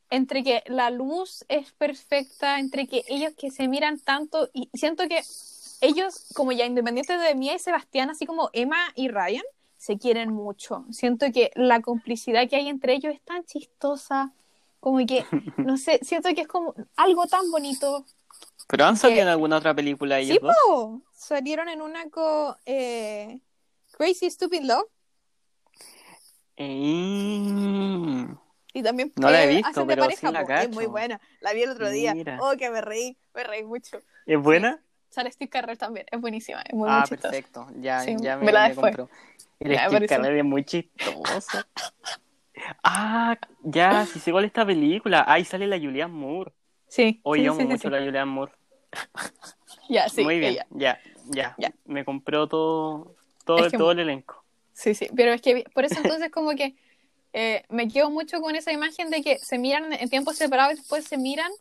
Speaker 1: entre que la luz es perfecta, entre que ellos que se miran tanto, y siento que ellos, como ya independientes de Mía y Sebastián, así como Emma y Ryan, se quieren mucho. Siento que la complicidad que hay entre ellos es tan chistosa, como que, no sé, siento que es como algo tan bonito.
Speaker 2: ¿Pero han salido en alguna otra película ellos sí, dos?
Speaker 1: salieron en una con eh, Crazy Stupid Love.
Speaker 2: Eh...
Speaker 1: Y también
Speaker 2: no la he visto, pero sí la
Speaker 1: Es muy buena. La vi el otro día. Oh, que me reí, me reí mucho.
Speaker 2: ¿Es buena?
Speaker 1: Sale Steve Carrell también, es buenísima, es muy,
Speaker 2: ah,
Speaker 1: muy
Speaker 2: perfecto, ya, ya me, me la compró. El Steve Carrell es muy chistoso. ah, ya, si se igual esta película. Ahí sale la Julianne Moore.
Speaker 1: Sí.
Speaker 2: Hoy
Speaker 1: sí,
Speaker 2: amo mucho la Julianne Moore.
Speaker 1: Ya, sí.
Speaker 2: Muy bien, ya, ya, ya. Me compró todo, todo, todo el elenco.
Speaker 1: Sí, sí, pero es que por eso entonces como que eh, me quedo mucho con esa imagen de que se miran en tiempos separados y después se miran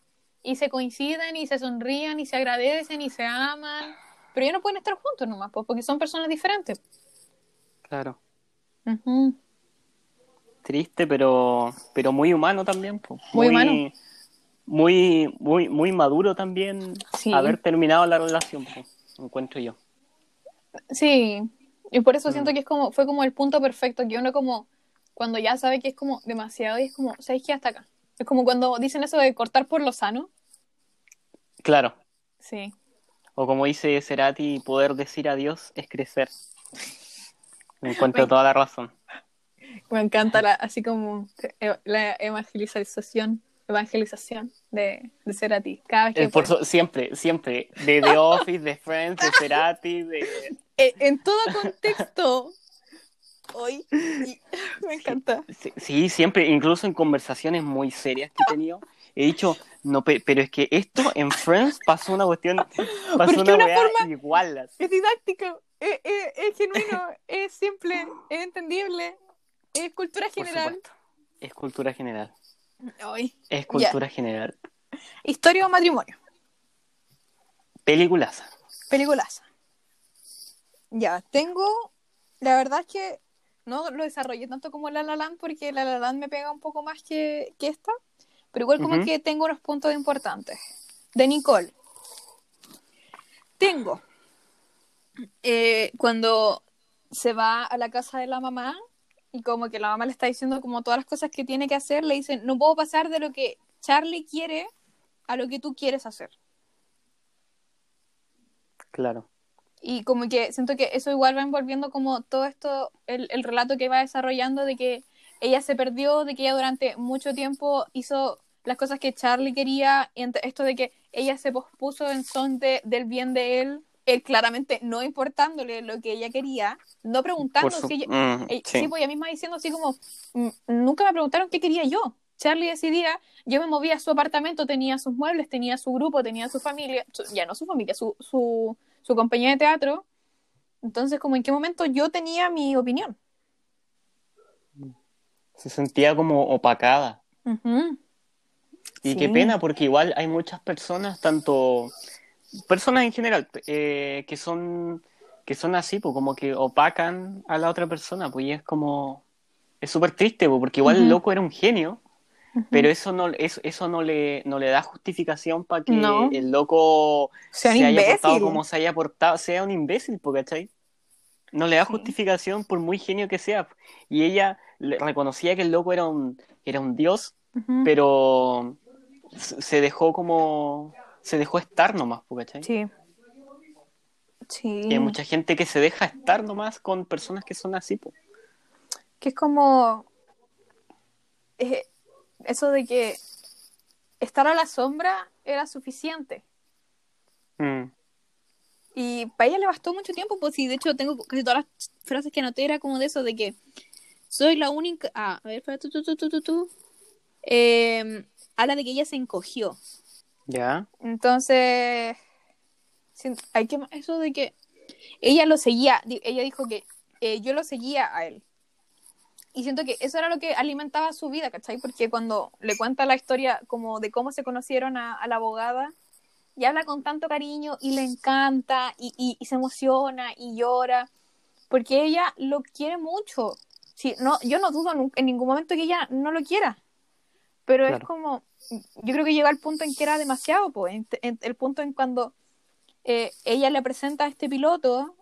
Speaker 1: y se coinciden y se sonrían y se agradecen y se aman, pero ya no pueden estar juntos nomás, pues, porque son personas diferentes.
Speaker 2: Claro. Triste, pero, pero muy humano también. Pues.
Speaker 1: Muy, humano.
Speaker 2: Muy, muy, muy maduro también haber terminado la relación, pues, encuentro yo.
Speaker 1: Sí, y por eso siento mm. que es como, fue como el punto perfecto, que uno como cuando ya sabe que es como demasiado y es como, ¿sabes qué? Hasta acá. Es como cuando dicen eso de cortar por lo sano.
Speaker 2: Claro.
Speaker 1: Sí.
Speaker 2: O como dice Cerati, poder decir adiós es crecer. Me encuentro toda la razón.
Speaker 1: Me encanta la, así como eh, la evangelización evangelización de, de Cerati. Cada vez que
Speaker 2: por siempre, siempre. De The Office, de Friends, de Cerati, de...
Speaker 1: Eh, en todo contexto hoy. me encanta.
Speaker 2: Sí, siempre, incluso en conversaciones muy serias que he tenido, he dicho, no, pero es que esto en Friends pasó una cuestión, pasó una, forma igual.
Speaker 1: Es didáctico, es, es, genuino, es simple, es entendible, es cultura general.
Speaker 2: Es cultura general.
Speaker 1: Hoy.
Speaker 2: Es cultura general.
Speaker 1: Historia o matrimonio.
Speaker 2: Peliculaza.
Speaker 1: Peliculaza. Ya, tengo. La verdad es que no lo desarrollé tanto como La La Land porque La La Land me pega un poco más que, que esta, pero igual como que tengo unos puntos importantes. De Nicole. Tengo. Eh, cuando se va a la casa de la mamá y como que la mamá le está diciendo como todas las cosas que tiene que hacer, le dicen, no puedo pasar de lo que Charlie quiere a lo que tú quieres hacer.
Speaker 2: Claro.
Speaker 1: Y como que siento que eso igual va envolviendo como todo esto, el, el relato que va desarrollando de que ella se perdió, de que ella durante mucho tiempo hizo las cosas que Charlie quería, y esto de que ella se pospuso en son de, del bien de él, él claramente no importándole lo que ella quería, no preguntando si ella, mm, eh, sí. pues ella misma diciendo así como, mm, nunca me preguntaron qué quería yo. Charlie decidía, yo me movía a su apartamento, tenía sus muebles, tenía su grupo, tenía su familia, ya no su familia, su, su, su compañía de teatro. Entonces, como en qué momento yo tenía mi opinión.
Speaker 2: Se sentía como opacada. Y qué pena, porque igual hay muchas personas, tanto personas en general, eh, que son que son así, pues como que opacan a la otra persona, pues y es como es súper triste, pues, porque igual el loco era un genio pero eso no, eso, eso no, le, no le da justificación para que el loco
Speaker 1: sea se haya portado
Speaker 2: como se haya portado, sea un imbécil, ¿cachai? No le da justificación por muy genio que sea. Y ella reconocía que el loco era un, era un dios pero se dejó como, se dejó estar nomás, ¿cachai?
Speaker 1: Sí. Sí.
Speaker 2: Y hay mucha gente que se deja estar nomás con personas que son así, po.
Speaker 1: Que es como eh, eso de que estar a la sombra era suficiente.
Speaker 2: Mm.
Speaker 1: Y para ella le bastó mucho tiempo, pues sí, de hecho tengo casi todas las frases que anoté era como de eso, de que soy la única... Ah, a ver, espera, tú, tú, tú, tú, tú. Eh, habla de que ella se encogió.
Speaker 2: ¿Ya?
Speaker 1: Entonces, hay que... Eso de que ella lo seguía, ella dijo que eh, yo lo seguía a él. Y siento que eso era lo que alimentaba su vida, ¿cachai? Porque cuando le cuenta la historia como de cómo se conocieron a, a la abogada, y habla con tanto cariño y le encanta y, y, se emociona y llora, porque ella lo quiere mucho. Sí, no, yo no dudo en ningún momento que ella no lo quiera, pero es como, yo creo que llega al punto en que era demasiado, pues, el punto en cuando eh, ella le presenta a este piloto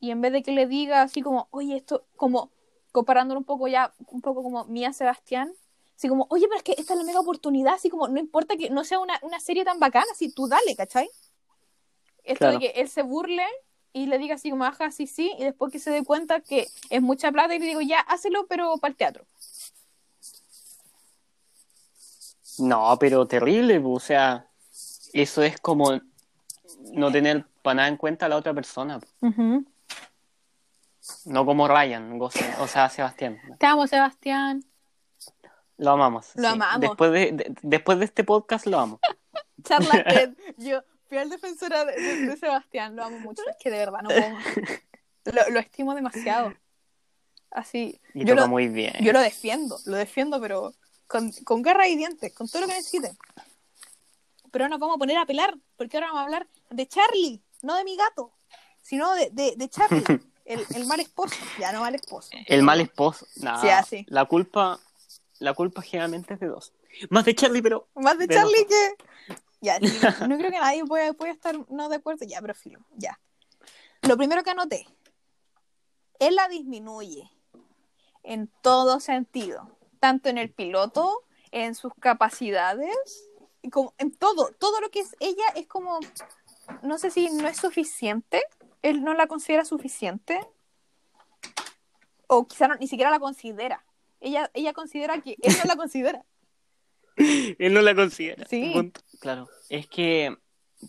Speaker 1: y en vez de que le diga así como, oye, esto, como comparándolo un poco ya, un poco como Mía Sebastián, así como, oye, pero es que esta es la mega oportunidad, así como, no importa que no sea una, una serie tan bacana, así tú dale, ¿cachai? Esto de que él se burle y le diga así como, ajá, sí, sí, y después que se dé cuenta que es mucha plata y le digo, ya, hácelo, pero para el teatro.
Speaker 2: No, pero terrible, o sea, eso es como no tener para nada en cuenta a la otra persona. No como Ryan, o sea, Sebastián.
Speaker 1: Te amo, Sebastián.
Speaker 2: Lo amamos.
Speaker 1: Lo amamos.
Speaker 2: Después de, después de este podcast lo amo.
Speaker 1: Charlate, yo fiel defensora de, de, Sebastián, lo amo mucho. Es que de verdad no puedo. Lo, lo estimo demasiado. Así.
Speaker 2: Y yo lo, muy bien.
Speaker 1: Yo lo defiendo, lo defiendo, pero con, con garra y dientes, con todo lo que necesite. Pero nos vamos a poner a pelar, porque ahora vamos a hablar de Charlie, no de mi gato, sino de, de, de Charlie, el, el, mal esposo. Ya no mal esposo.
Speaker 2: El mal esposo. Nah,
Speaker 1: sí, así.
Speaker 2: La culpa la culpa generalmente es de dos. Más de Charlie, pero.
Speaker 1: Más de, Charlie que. Ya, no creo que nadie pueda, estar no de acuerdo. Ya, pero filo, ya. Lo primero que anoté. Él la disminuye en todo sentido. Tanto en el piloto, en sus capacidades, como en todo. Todo lo que es ella es como. No sé si no es suficiente. Él no la considera suficiente. O quizá ni siquiera la considera ella, ella considera que él no la considera.
Speaker 2: él no la considera.
Speaker 1: Sí.
Speaker 2: Claro, es que,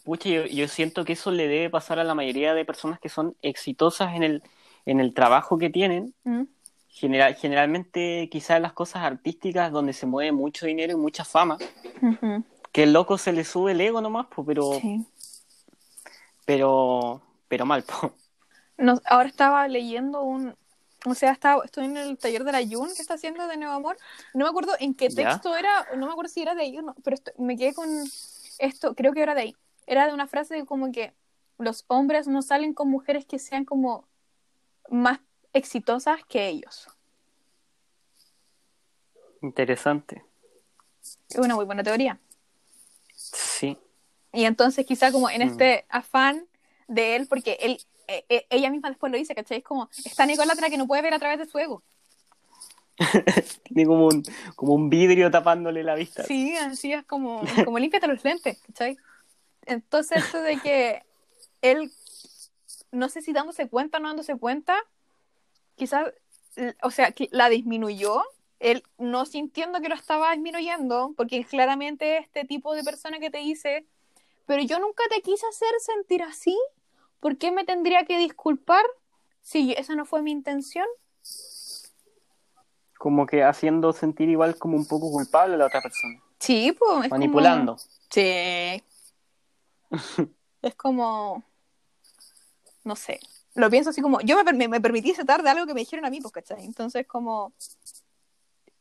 Speaker 2: pucha, yo, siento que eso le debe pasar a la mayoría de personas que son exitosas en el, en el trabajo que tienen.
Speaker 1: Mm.
Speaker 2: General, generalmente quizás en las cosas artísticas donde se mueve mucho dinero y mucha fama, que el loco se le sube el ego nomás, pues, pero,
Speaker 1: sí.
Speaker 2: pero, pero mal. pues.
Speaker 1: No, ahora estaba leyendo un, o sea, estaba, estoy en el taller de la Jun que está haciendo de Nuevo Amor. No me acuerdo en qué texto era, no me acuerdo si era de ahí o no, pero me quedé con esto, creo que era de ahí. Era de una frase de como que los hombres no salen con mujeres que sean como más exitosas que ellos.
Speaker 2: Interesante.
Speaker 1: Es una muy buena teoría.
Speaker 2: Sí.
Speaker 1: Y entonces quizá como en mm. este afán de él, porque él eh, ella misma después lo dice, ¿cachai? Es como, está Nicolatra que no puede ver a través de su ego.
Speaker 2: Tiene como un, como un vidrio tapándole la vista.
Speaker 1: Sí, así es como, como límpiate los lentes, ¿cachai? Entonces, eso de que él, no sé si dándose cuenta o no dándose cuenta, quizás, o sea, la disminuyó, él no sintiendo que lo estaba disminuyendo, porque claramente este tipo de persona que te dice, pero yo nunca te quise hacer sentir así, ¿por qué me tendría que disculpar si esa no fue mi intención?
Speaker 2: Como que haciendo sentir igual como un poco culpable a la otra persona.
Speaker 1: Sí, pues.
Speaker 2: Manipulando.
Speaker 1: Sí. es como. No sé. Lo pienso así como. Yo me, me, permití aceptar de algo que me dijeron a mí, pues, ¿cachai? Entonces, como.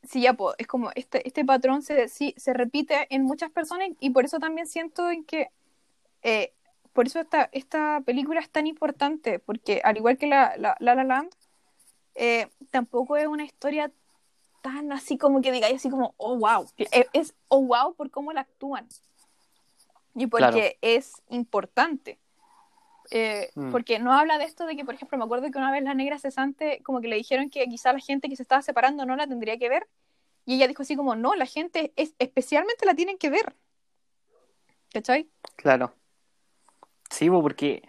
Speaker 1: Sí, ya, pues, es como este, este patrón se, sí, se repite en muchas personas y por eso también siento en que eh, por eso esta, esta película es tan importante, porque al igual que La La, la, Land, eh, tampoco es una historia tan así como que digáis así como, oh, wow. Es, oh, wow por cómo la actúan. Y porque es importante. Eh, mm. Porque no habla de esto de que, por ejemplo, me acuerdo que una vez la negra cesante, como que le dijeron que quizá la gente que se estaba separando no la tendría que ver. Y ella dijo así como, no, la gente es, especialmente la tienen que ver. ¿Cachai?
Speaker 2: Claro. Sí, porque,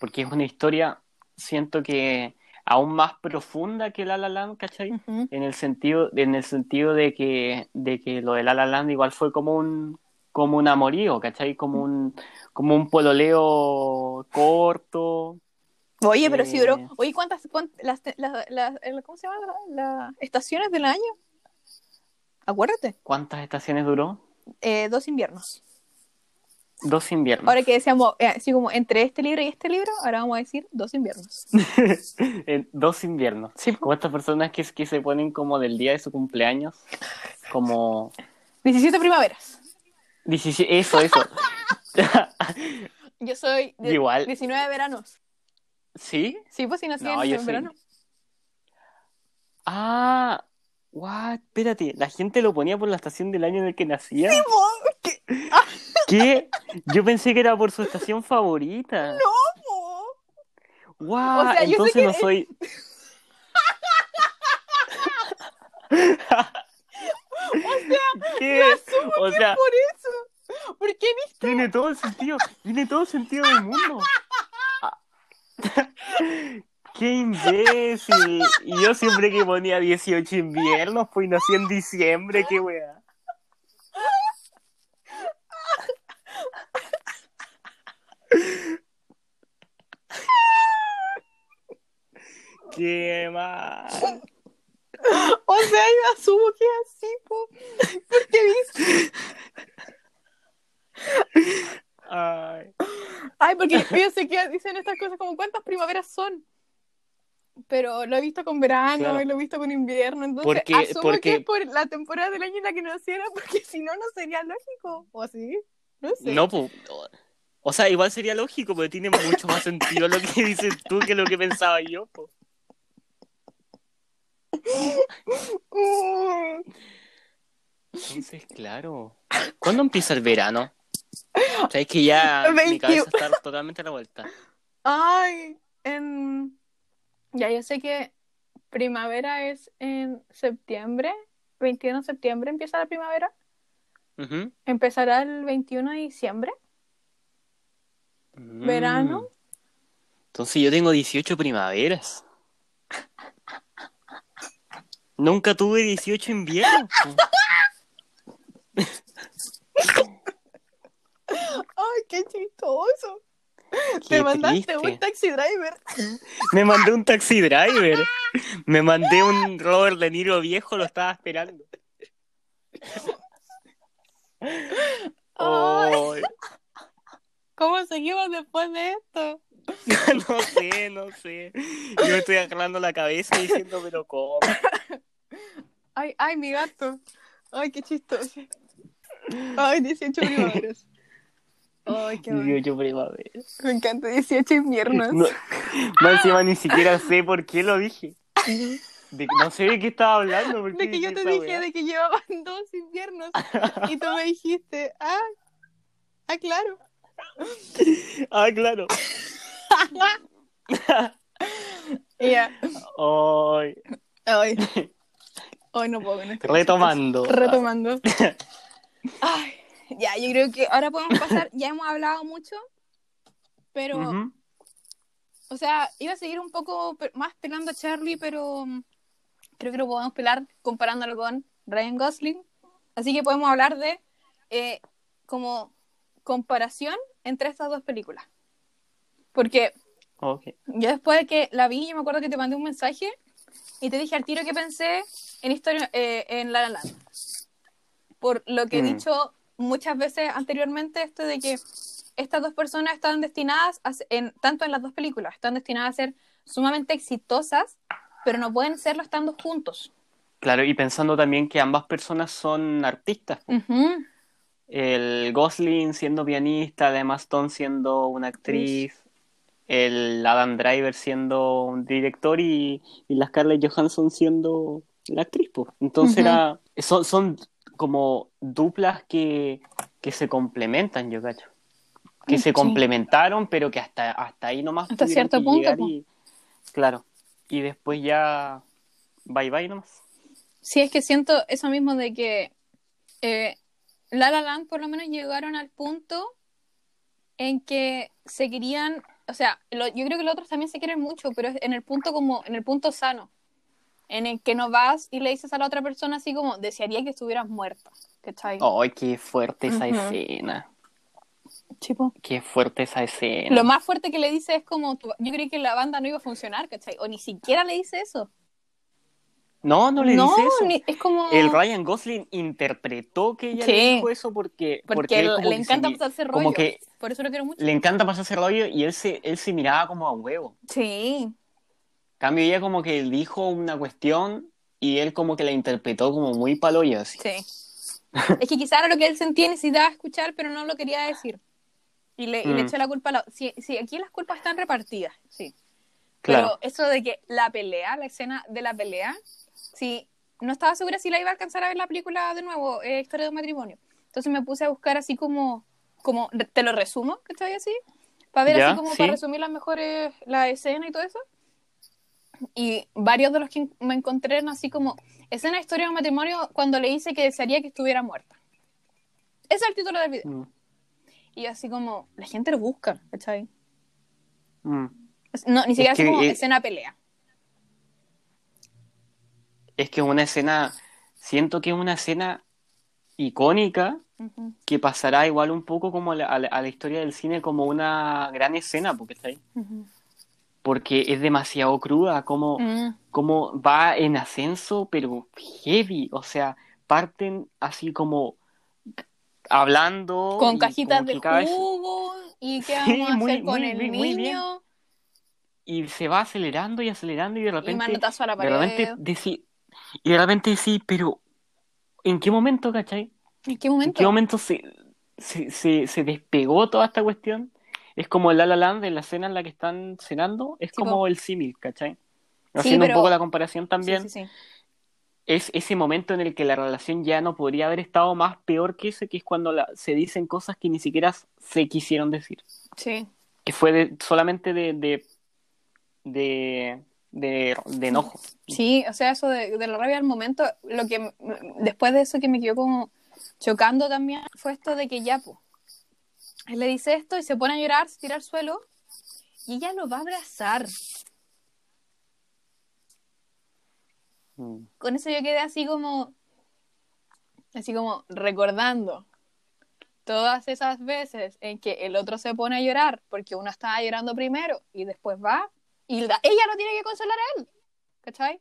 Speaker 2: porque es una historia, siento que aún más profunda que La La Land, ¿cachai? En el sentido, en el sentido de que, de que lo de La La Land igual fue como un, como un amorío, ¿cachai? Como un, como un pololeo corto.
Speaker 1: Oye, pero si duró. Eh, oye, ¿cuántas, las, ¿cómo se llama? Las estaciones del año. Acuérdate.
Speaker 2: ¿Cuántas estaciones duró?
Speaker 1: Eh, dos inviernos.
Speaker 2: Dos inviernos.
Speaker 1: Ahora que decíamos, eh, así como entre este libro y este libro, ahora vamos a decir dos inviernos.
Speaker 2: dos inviernos. Sí. Como estas personas que, que se ponen como del día de su cumpleaños, como...
Speaker 1: 17 primaveras.
Speaker 2: 17, eso, eso.
Speaker 1: yo soy Igual. 19 veranos.
Speaker 2: ¿Sí?
Speaker 1: Sí, pues si nací en, verano.
Speaker 2: Ah, what? Espérate, la gente lo ponía por la estación del año en el que nacía. Sí, ¿Qué? ¿Qué? Yo pensé que era por su estación favorita.
Speaker 1: No, po.
Speaker 2: Wow, o sea, entonces no soy.
Speaker 1: o sea, ¿Qué? o sea, por eso. ¿Por qué viste?
Speaker 2: Tiene todo el sentido, tiene todo el sentido del mundo. ¡Qué imbécil! Y yo siempre que ponía 18 inviernos, pues nací en diciembre, qué weá. ¡Qué mal!
Speaker 1: O sea, yo asumo que es así, po. Porque viste.
Speaker 2: Ay.
Speaker 1: Ay, porque yo sé que dicen estas cosas como cuántas primaveras son. Pero lo he visto con verano y lo he visto con invierno. Entonces asumo que es por la temporada del año en la que naciera, porque si no, no sería lógico. ¿O así? No sé.
Speaker 2: No, pues. O sea, igual sería lógico, pero tiene mucho más sentido lo que dices tú que lo que pensaba yo, po. Entonces, claro. ¿Cuándo empieza el verano? O sea, es que ya mi cabeza está totalmente revuelta.
Speaker 1: Ay, en... Ya, yo sé que primavera es en septiembre. 21 de septiembre empieza la primavera. Empezará el 21 de diciembre. Mm. Verano.
Speaker 2: Entonces yo tengo 18 primaveras. Nunca tuve 18 inviernos.
Speaker 1: Ay, qué chistoso. Te mandaste un taxi driver.
Speaker 2: Me mandé un taxi driver. Me mandé un Robert De Niro viejo, lo estaba esperando.
Speaker 1: ¿Cómo seguimos después de esto?
Speaker 2: no sé, no sé. Yo me estoy agarrando la cabeza diciendo, pero ¿cómo?
Speaker 1: Ay, ay, mi gato. Ay, qué chistoso. Ay, 18 primaveras. Ay, qué
Speaker 2: 18 primaveras.
Speaker 1: Me encanta 18 inviernos.
Speaker 2: No, más encima ni siquiera sé por qué lo dije. no sé de qué estaba hablando.
Speaker 1: De que yo te dije de que llevaban dos inviernos y tú me dijiste, ah, ah, claro.
Speaker 2: Ah, claro.
Speaker 1: Ya.
Speaker 2: Ay.
Speaker 1: Ay. Hoy no puedo
Speaker 2: Retomando.
Speaker 1: Retomando. Ay, ya, yo creo que ahora podemos pasar. Ya hemos hablado mucho, pero. O sea, iba a seguir un poco más pelando a Charlie, pero mm, creo que lo podemos pelar comparándolo con Ryan Gosling. Así que podemos hablar de eh, como comparación entre estas dos películas. Porque yo después de que la vi, yo me acuerdo que te mandé un mensaje y te dije al tiro que pensé en historia eh, en La La Land. Por lo que he mm. dicho muchas veces anteriormente, esto de que estas dos personas están destinadas, a, en, tanto en las dos películas, están destinadas a ser sumamente exitosas, pero no pueden serlo estando juntos.
Speaker 2: Claro, y pensando también que ambas personas son artistas. El Gosling siendo pianista, además Stone siendo una actriz el Adam Driver siendo un director y, y la Scarlett Johansson siendo la actriz. Pues. Entonces era, son, son como duplas que, que se complementan, yo cacho. Que se complementaron, pero que hasta, hasta ahí nomás.
Speaker 1: Hasta cierto punto.
Speaker 2: Y, claro. Y después ya. Bye bye nomás.
Speaker 1: Sí, es que siento eso mismo de que eh, La La Land por lo menos llegaron al punto en que se querían, o sea, lo- yo creo que los otros también se quieren mucho, pero en el punto como, en el punto sano, en el que no vas y le dices a la otra persona así como, desearía que estuvieras muerta, ¿cachai?
Speaker 2: Ay, qué fuerte esa escena.
Speaker 1: Tipo,
Speaker 2: Qué fuerte esa escena.
Speaker 1: Lo más fuerte que le dice es como, yo creí que la banda no iba a funcionar, ¿cachai? O ni siquiera le dice eso.
Speaker 2: No, no le dice eso.
Speaker 1: ni- es como...
Speaker 2: El Ryan Gosling interpretó que ella
Speaker 1: Sí.
Speaker 2: le dijo eso porque,
Speaker 1: porque
Speaker 2: él
Speaker 1: él-
Speaker 2: como
Speaker 1: le encanta
Speaker 2: se
Speaker 1: pasarse rollo.
Speaker 2: como que
Speaker 1: Por eso lo quiero mucho.
Speaker 2: le encanta pasarse rollo y él se, él se miraba como a huevo.
Speaker 1: Sí,
Speaker 2: cambio ella como que dijo una cuestión y él como que la interpretó como muy paloyo así.
Speaker 1: sí. es que quizá era lo que él sentía necesitaba escuchar, pero no lo quería decir. Y le, y le
Speaker 2: Mm.
Speaker 1: echó la culpa a la... Sí, sí, aquí las culpas están repartidas, sí.
Speaker 2: Claro.
Speaker 1: Pero eso de que la pelea, la escena de la pelea, sí, no estaba segura si la iba a alcanzar a ver la película de nuevo, eh, Historia de un matrimonio. Entonces me puse a buscar así como, como te lo resumo, que estoy así, para ver
Speaker 2: Ya,
Speaker 1: así como
Speaker 2: sí.
Speaker 1: para resumir las mejores, la escena y todo eso. Y varios de los que me encontré eran así como, escena de Historia de un matrimonio cuando le dice que desearía que estuviera muerta. Ese es el título del video.
Speaker 2: Mm,
Speaker 1: Y así como, la gente lo busca, ¿cachai?
Speaker 2: mm.
Speaker 1: No, ni siquiera
Speaker 2: Es que,
Speaker 1: como
Speaker 2: eh,
Speaker 1: escena pelea.
Speaker 2: Es que es una escena, siento que es una escena icónica que pasará igual un poco como a la, a historia del cine como una gran escena, porque está ahí.
Speaker 1: ujú.
Speaker 2: Porque es demasiado cruda, como,
Speaker 1: Mm.
Speaker 2: como va en ascenso, pero heavy. O sea, parten así como hablando.
Speaker 1: con
Speaker 2: y
Speaker 1: cajitas de
Speaker 2: vez-
Speaker 1: jugo y qué
Speaker 2: Sí,
Speaker 1: vamos a
Speaker 2: muy-
Speaker 1: hacer con
Speaker 2: muy
Speaker 1: el
Speaker 2: bien.
Speaker 1: niño
Speaker 2: y se va acelerando y acelerando y de
Speaker 1: y
Speaker 2: repente.
Speaker 1: a la
Speaker 2: de repente decí- y de repente sí, pero ¿en qué momento, cachai?
Speaker 1: ¿En qué
Speaker 2: ¿En
Speaker 1: momento?
Speaker 2: qué momento se, se, se, se despegó toda esta cuestión? Es como el La La Land en la escena en la que están cenando, es
Speaker 1: Sí,
Speaker 2: como
Speaker 1: po.
Speaker 2: el símil, ¿cachai? Haciendo
Speaker 1: pero-
Speaker 2: un poco la comparación también,
Speaker 1: sí,
Speaker 2: es ese momento en el que la relación ya no podría haber estado más peor que ese, que es cuando la- se dicen cosas que ni siquiera se quisieron decir,
Speaker 1: Sí.
Speaker 2: que fue de- solamente de, de, de, de, de enojo.
Speaker 1: Sí, o sea, eso de, de la rabia al momento, lo que después de eso que me quedó como chocando también fue esto de que ya, pues, él le dice esto y se pone a llorar, se tira al suelo y ella lo va a abrazar.
Speaker 2: Mm.
Speaker 1: Con eso yo quedé así como, así como recordando todas esas veces en que el otro se pone a llorar porque uno estaba llorando primero y después va y la- ella lo tiene que consolar a él, ¿cachai?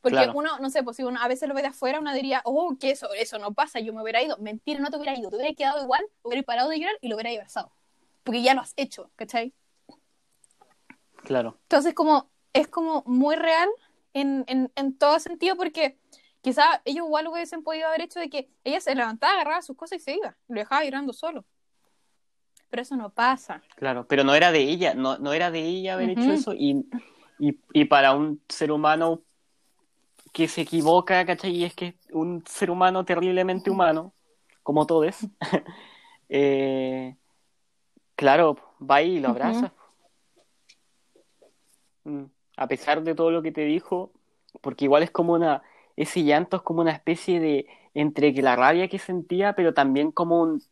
Speaker 1: Porque
Speaker 2: Claro.
Speaker 1: uno, no sé, pues si uno a veces lo ve de afuera, uno diría, oh, que eso, eso no pasa, yo me hubiera ido. Mentira, no te hubiera ido, te hubiera quedado igual, hubiera parado de llorar y lo hubiera abrazado. Porque ya lo has hecho, ¿cachai?
Speaker 2: Claro,
Speaker 1: Entonces, como, es como muy real en, en, en todo sentido, porque quizá ellos igual lo hubiesen podido haber hecho de que ella se levantaba, agarraba sus cosas y se iba, lo dejaba llorando solo. Pero eso no pasa.
Speaker 2: claro, pero no era de ella, no, no era de ella haber
Speaker 1: Ujú.
Speaker 2: hecho eso y, y, y para un ser humano que se equivoca, ¿cachai? Y es que un ser humano terriblemente humano, como todos, eh, claro, va y lo abraza. Mm, A pesar de todo lo que te dijo, porque igual es como una, ese llanto es como una especie de, entre que la rabia que sentía, pero también como un,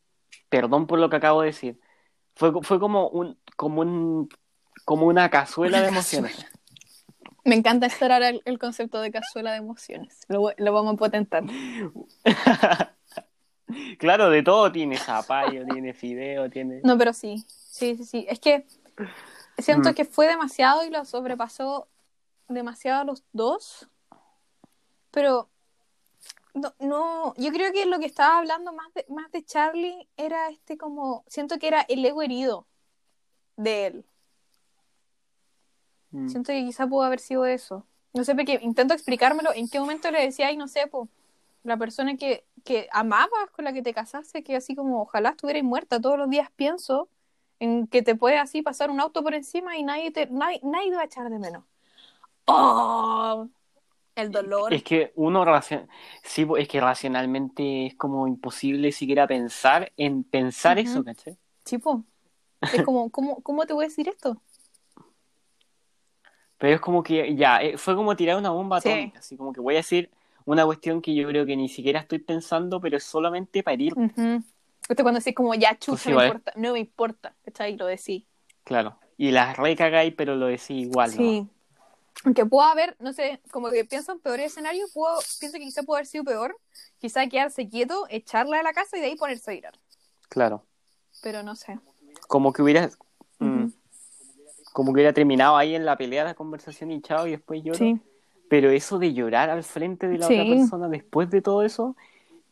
Speaker 2: perdón por lo que acabo de decir, fue, fue como un, como un, como una cazuela de emociones.
Speaker 1: Me encanta explorar el, el concepto de cazuela de emociones. Lo vamos a potentar.
Speaker 2: Claro, de todo tiene zapallo, tiene fideo, tiene...
Speaker 1: No, pero sí, sí, sí, sí. Es que siento
Speaker 2: Mm.
Speaker 1: que fue demasiado y lo sobrepasó demasiado a los dos. Pero no, no, yo creo que lo que estaba hablando más de, más de Charlie era este como, siento que era el ego herido de él.
Speaker 2: Mm.
Speaker 1: Siento que quizá pudo haber sido eso. No sé, porque intento explicármelo. ¿En qué momento le decía, ay, no sé, po, la persona que, que amabas, con la que te casaste, que así como ojalá estuvierais muerta, todos los días pienso en que te puede así pasar un auto por encima y nadie te, nadie, nadie te va a echar de menos. ¡Oh! El dolor.
Speaker 2: Es que uno racion... sí, es que racionalmente es como imposible siquiera pensar en pensar
Speaker 1: Ujú.
Speaker 2: eso, ¿cachai?
Speaker 1: Chipo. Es como, ¿cómo, ¿cómo te voy a decir esto?
Speaker 2: Pero es como que ya, eh, fue como tirar una bomba
Speaker 1: Sí.
Speaker 2: atómica, así como que voy a decir, una cuestión que yo creo que ni siquiera estoy pensando, pero es solamente para ir.
Speaker 1: Uh Esto cuando decís como ya chucha,
Speaker 2: Pues
Speaker 1: no,
Speaker 2: igual.
Speaker 1: me importa, no me. Lo decís.
Speaker 2: Claro. Y las recagáis, pero lo decís igual, ¿no?
Speaker 1: Sí. Aunque pueda haber, no sé, como que pienso en peores escenarios, puedo, pienso que quizá puede haber sido peor. Quizá quedarse quieto, echarla de la casa y de ahí ponerse a llorar.
Speaker 2: Claro.
Speaker 1: Pero no sé.
Speaker 2: Como que hubiera. mm,
Speaker 1: Ujú.
Speaker 2: Como que hubiera terminado ahí en la pelea la conversación y chao, y después lloro.
Speaker 1: Sí.
Speaker 2: Pero eso de llorar al frente de la
Speaker 1: Sí.
Speaker 2: otra persona después de todo eso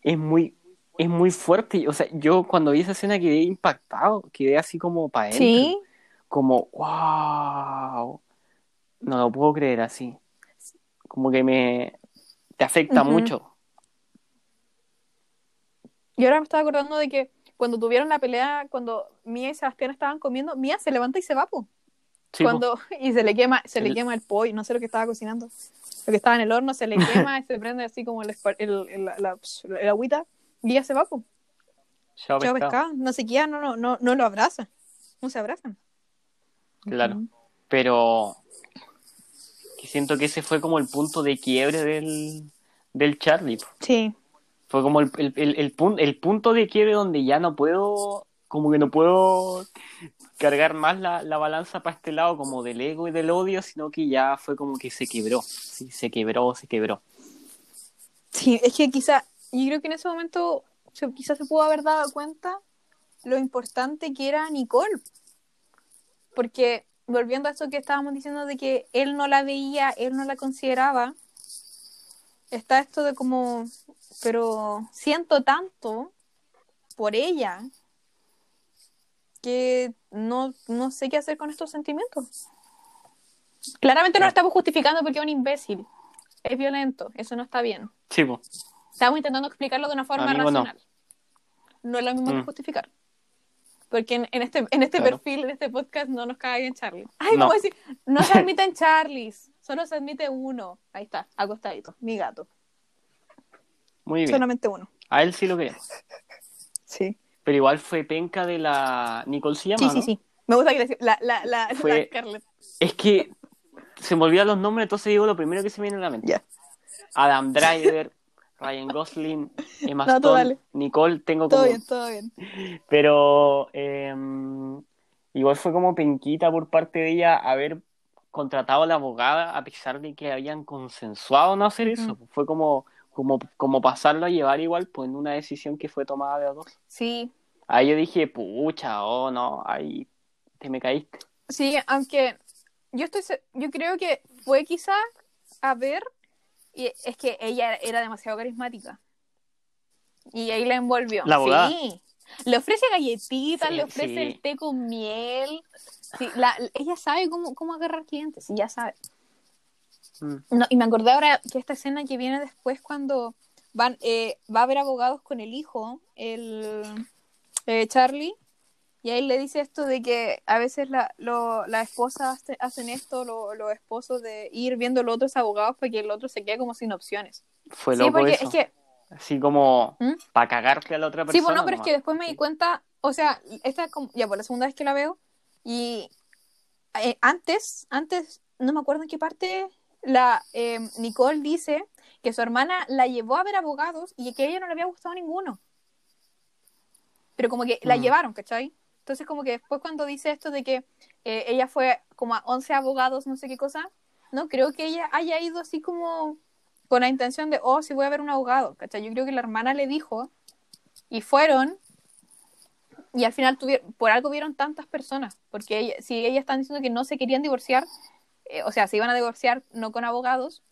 Speaker 2: es muy, es muy fuerte. O sea, yo cuando vi esa escena quedé impactado, quedé así como para adentro.
Speaker 1: Sí.
Speaker 2: Como, wow. No lo puedo creer así. Como que me te afecta mucho.
Speaker 1: Y ahora me estaba acordando de que cuando tuvieron la pelea, cuando Mía y Sebastián estaban comiendo, Mía se levanta y se va, po.
Speaker 2: Sí,
Speaker 1: cuando y se le quema, se le
Speaker 2: El-
Speaker 1: quema el pollo, no sé lo que estaba cocinando. Lo que estaba en el horno se le quema y se prende así como el, el, el- la, la- el agüita y ella se va, po.
Speaker 2: Chao, pescado.
Speaker 1: pescado. No se queda, no, no, no, no lo abraza. No se abrazan.
Speaker 2: Claro. Pero que siento que ese fue como el punto de quiebre del, del Charlie. po.
Speaker 1: Sí.
Speaker 2: Fue como el, el, el, el pun- el punto de quiebre donde ya no puedo, como que no puedo cargar más la, la balanza para este lado como del ego y del odio, sino que ya fue como que se quebró. Sí, se quebró, se quebró.
Speaker 1: Sí, es que quizá, yo creo que en ese momento quizás se pudo haber dado cuenta lo importante que era Nicole. Porque volviendo a esto que estábamos diciendo de que él no la veía, él no la consideraba, está esto de como, pero siento tanto por ella que no, no sé qué hacer con estos sentimientos. Claramente no lo estamos justificando porque es un imbécil. Es violento, eso no está bien.
Speaker 2: Sí, po.
Speaker 1: Estamos intentando explicarlo de una forma
Speaker 2: Amigo,
Speaker 1: racional. No. es lo mismo que
Speaker 2: Mm.
Speaker 1: justificar. Porque en, en este, en este
Speaker 2: Claro.
Speaker 1: perfil, en este podcast, no nos cae bien Charlie. Ay,
Speaker 2: No.
Speaker 1: vamos a decir, no se admiten Charlies, solo se admite uno. Ahí está, acostadito, mi gato.
Speaker 2: muy bien.
Speaker 1: Solamente uno.
Speaker 2: A él sí lo queremos.
Speaker 1: Sí.
Speaker 2: Pero igual fue penca de la Nicole se llama,
Speaker 1: Sí, sí,
Speaker 2: ¿no?
Speaker 1: sí. Me gusta que le la, la, la, la
Speaker 2: Fue-
Speaker 1: Scarlett.
Speaker 2: Es que se me olvidan los nombres, entonces digo lo primero que se me viene a la mente. Adam Driver, Ryan Gosling, Emma
Speaker 1: No,
Speaker 2: Stone. Nicole, tengo
Speaker 1: Todo
Speaker 2: como...
Speaker 1: bien, todo bien.
Speaker 2: Pero em, igual fue como penquita por parte de ella haber contratado a la abogada a pesar de que habían consensuado no hacer eso. Fue como, como, como pasarlo a llevar igual pues en una decisión que fue tomada de a dos.
Speaker 1: Sí,
Speaker 2: Ahí yo dije, pucha, oh no, ahí te me caíste.
Speaker 1: sí, aunque yo estoy, yo creo que fue quizá a ver, y es que ella era demasiado carismática. Y ahí la envolvió.
Speaker 2: La abogada.
Speaker 1: Sí. Le ofrece galletitas,
Speaker 2: Sí,
Speaker 1: le ofrece
Speaker 2: sí.
Speaker 1: el té con miel. Sí, la- ella sabe cómo, cómo agarrar clientes, sí, ya sabe.
Speaker 2: Mm.
Speaker 1: No, y me acordé ahora que esta escena que viene después cuando van, eh, va a haber abogados con el hijo, el eh, Charlie, y ahí le dice esto de que a veces la, lo- las esposas hace- hacen esto, lo- los esposos de ir viendo los otros abogados para que el otro se quede como sin opciones.
Speaker 2: Fue
Speaker 1: sí,
Speaker 2: loco
Speaker 1: porque
Speaker 2: eso.
Speaker 1: es que,
Speaker 2: Así como
Speaker 1: ¿Mm?
Speaker 2: para cagarte a la otra
Speaker 1: sí,
Speaker 2: persona.
Speaker 1: bueno, pero es que después me di cuenta, o sea, esta es como, ya por la segunda vez que la veo, y eh, antes, antes, no me acuerdo en qué parte, la eh, Nicole dice que su hermana la llevó a ver abogados y que a ella no le había gustado ninguno. Pero como que la
Speaker 2: Mm.
Speaker 1: llevaron, ¿cachai? Entonces como que después cuando dice esto de que eh, ella fue como a 11 abogados, no sé qué cosa, no creo que ella haya ido así como con la intención de, oh, sí voy a ver un abogado, ¿cachai? Yo creo que la hermana le dijo y fueron y al final tuvieron, por algo vieron tantas personas, porque ella- si ellas están diciendo que no se querían divorciar, eh, o sea, se iban a divorciar no con abogados,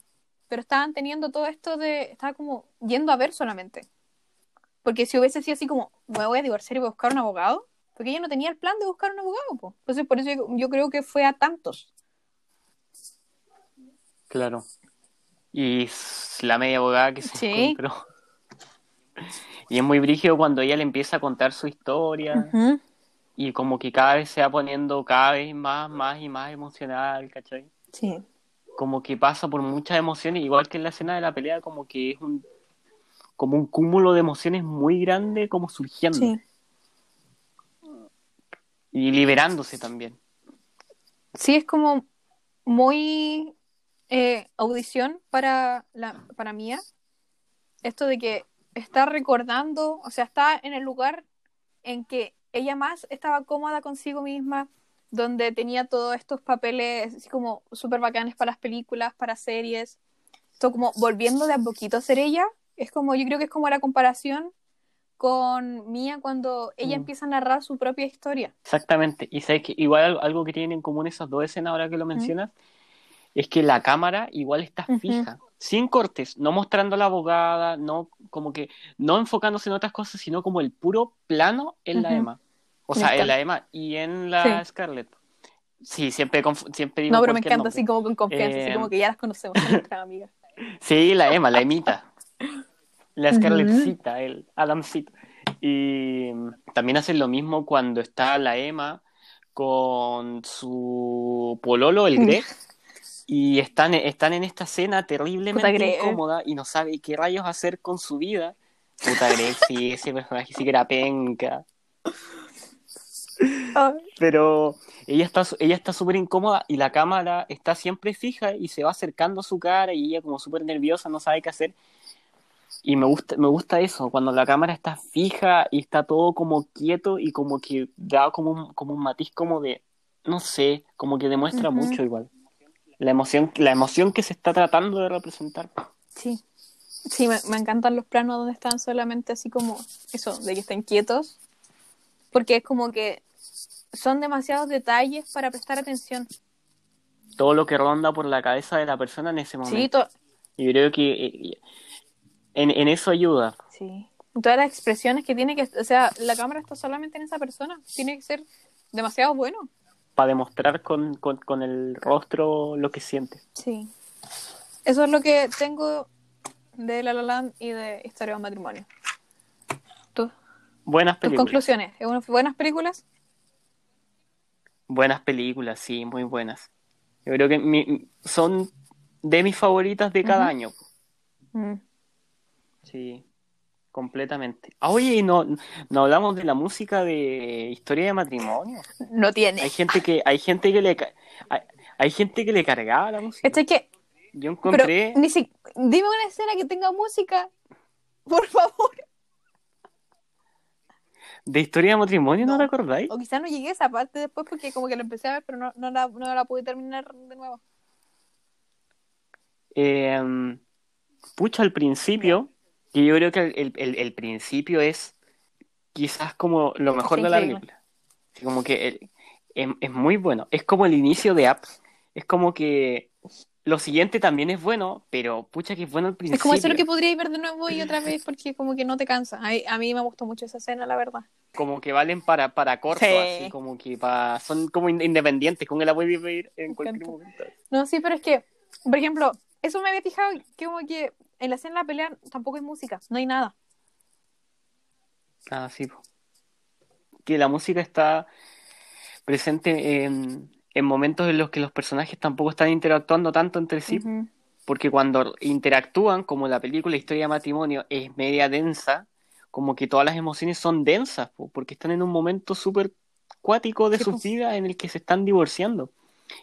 Speaker 1: pero estaban teniendo todo esto de, estaba como yendo a ver solamente. Porque si hubiese sido así como, me voy a divorciar y voy a buscar un abogado, porque ella no tenía el plan de buscar un abogado, po. entonces por eso yo, yo creo que fue a tantos.
Speaker 2: Claro. Y la media abogada que se
Speaker 1: Sí.
Speaker 2: encontró. Y es muy brígido cuando ella le empieza a contar su historia y como que cada vez se va poniendo cada vez más, más y más emocional, ¿cachai?
Speaker 1: Sí.
Speaker 2: Como que pasa por muchas emociones, igual que en la escena de la pelea, como que es un como un cúmulo de emociones muy grande como surgiendo
Speaker 1: Sí.
Speaker 2: y liberándose también.
Speaker 1: Sí, es como muy eh, audición para la para Mía, esto de que está recordando, o sea, está en el lugar en que ella más estaba cómoda consigo misma, donde tenía todos estos papeles así como súper bacanes para las películas, para series, todo como volviendo de a poquito a ser ella, es como, yo creo que es como la comparación con Mía cuando ella
Speaker 2: Mm.
Speaker 1: empieza a narrar su propia historia.
Speaker 2: Exactamente. Y sabes que igual algo, que tienen en común esas dos escenas ahora que lo mencionas, es que la cámara igual está fija, sin cortes, no mostrando a la abogada, no como que no enfocándose en otras cosas, sino como el puro plano en la
Speaker 1: Ujú.
Speaker 2: Emma. O sea, en la Emma y en la
Speaker 1: Sí.
Speaker 2: Scarlett. Sí, siempre, siempre digo
Speaker 1: No, pero me encanta
Speaker 2: nombre.
Speaker 1: así como con confianza,
Speaker 2: Eh,
Speaker 1: así como que ya las conocemos, nuestras amigas.
Speaker 2: Sí, la Emma, la Emita. La. Scarlettcita, el Adamcito. Y también hacen lo mismo cuando está la Emma con su pololo, el. Greg, y están, están en esta escena terriblemente incómoda y no sabe qué rayos hacer con su vida. Puta Greg, sí, ese personaje sí que era penca. Pero ella está, ella está súper incómoda y la cámara está siempre fija y se va acercando a su cara y ella como súper nerviosa, no sabe qué hacer. Y me gusta, me gusta eso, cuando la cámara está fija y está todo como quieto y como que da como un, como un matiz como de, no sé, como que demuestra
Speaker 1: Ujú.
Speaker 2: mucho igual. La emoción, la emoción que se está tratando de representar.
Speaker 1: Sí. Sí, me, me encantan los planos donde están solamente así como eso, de que estén quietos, porque es como que son demasiados detalles para prestar atención.
Speaker 2: Todo lo que ronda por la cabeza de la persona en ese
Speaker 1: Sí,
Speaker 2: momento.
Speaker 1: to-
Speaker 2: Y creo que eh, en, en eso ayuda.
Speaker 1: sí. Todas las expresiones que tiene que, o sea, la cámara está solamente en esa persona, tiene que ser demasiado bueno.
Speaker 2: para demostrar con, con, con el rostro lo que siente.
Speaker 1: Sí. Eso es lo que tengo de La La Land y de Historia de un matrimonio. ¿Tú?
Speaker 2: Buenas
Speaker 1: ¿Tus
Speaker 2: películas.
Speaker 1: conclusiones? ¿Es unas buenas películas?
Speaker 2: Buenas películas, sí, muy buenas. Yo creo que mi- son de mis favoritas de cada
Speaker 1: Ujú.
Speaker 2: año.
Speaker 1: Mm.
Speaker 2: Sí, completamente. Ah, oye, y no, no hablamos de la música de Historia de Matrimonio.
Speaker 1: No tiene.
Speaker 2: Hay gente que, hay gente que le hay, hay gente que le cargaba la música.
Speaker 1: Este es que
Speaker 2: Yo
Speaker 1: Pero
Speaker 2: encontré
Speaker 1: ni si... dime una escena que tenga música, por favor.
Speaker 2: De Historia de Matrimonio, ¿no,
Speaker 1: No.
Speaker 2: acordáis?
Speaker 1: O quizás no llegué a esa parte después porque como que lo empecé a ver, pero no, no, la, no la pude terminar de nuevo.
Speaker 2: Eh, pucha, al principio, que yo creo que el, el- el principio es quizás como lo mejor de la película. Como que el- es, es muy bueno. Es como el inicio de Up. Es como que lo siguiente también es bueno, pero pucha que es bueno al principio.
Speaker 1: Es como eso lo que podría ver de nuevo y otra vez porque como que no te cansa. A, a mí me gustó mucho esa escena, la verdad.
Speaker 2: Como que valen para, para corto,
Speaker 1: Sí.
Speaker 2: así como que para, son como in- independientes, con que la puedes ver en
Speaker 1: Me
Speaker 2: cualquier
Speaker 1: encanta.
Speaker 2: momento.
Speaker 1: No, sí, pero es que, por ejemplo, eso me había fijado que como que en la escena de la pelea tampoco hay música, no hay nada.
Speaker 2: Ah, sí. Que la música está presente en, en momentos en los que los personajes tampoco están interactuando tanto entre sí, porque cuando interactúan, como la película Historia de Matrimonio es media densa, como que todas las emociones son densas, po, porque están en un momento súper cuático de
Speaker 1: Sí,
Speaker 2: sus vidas en el que se están divorciando.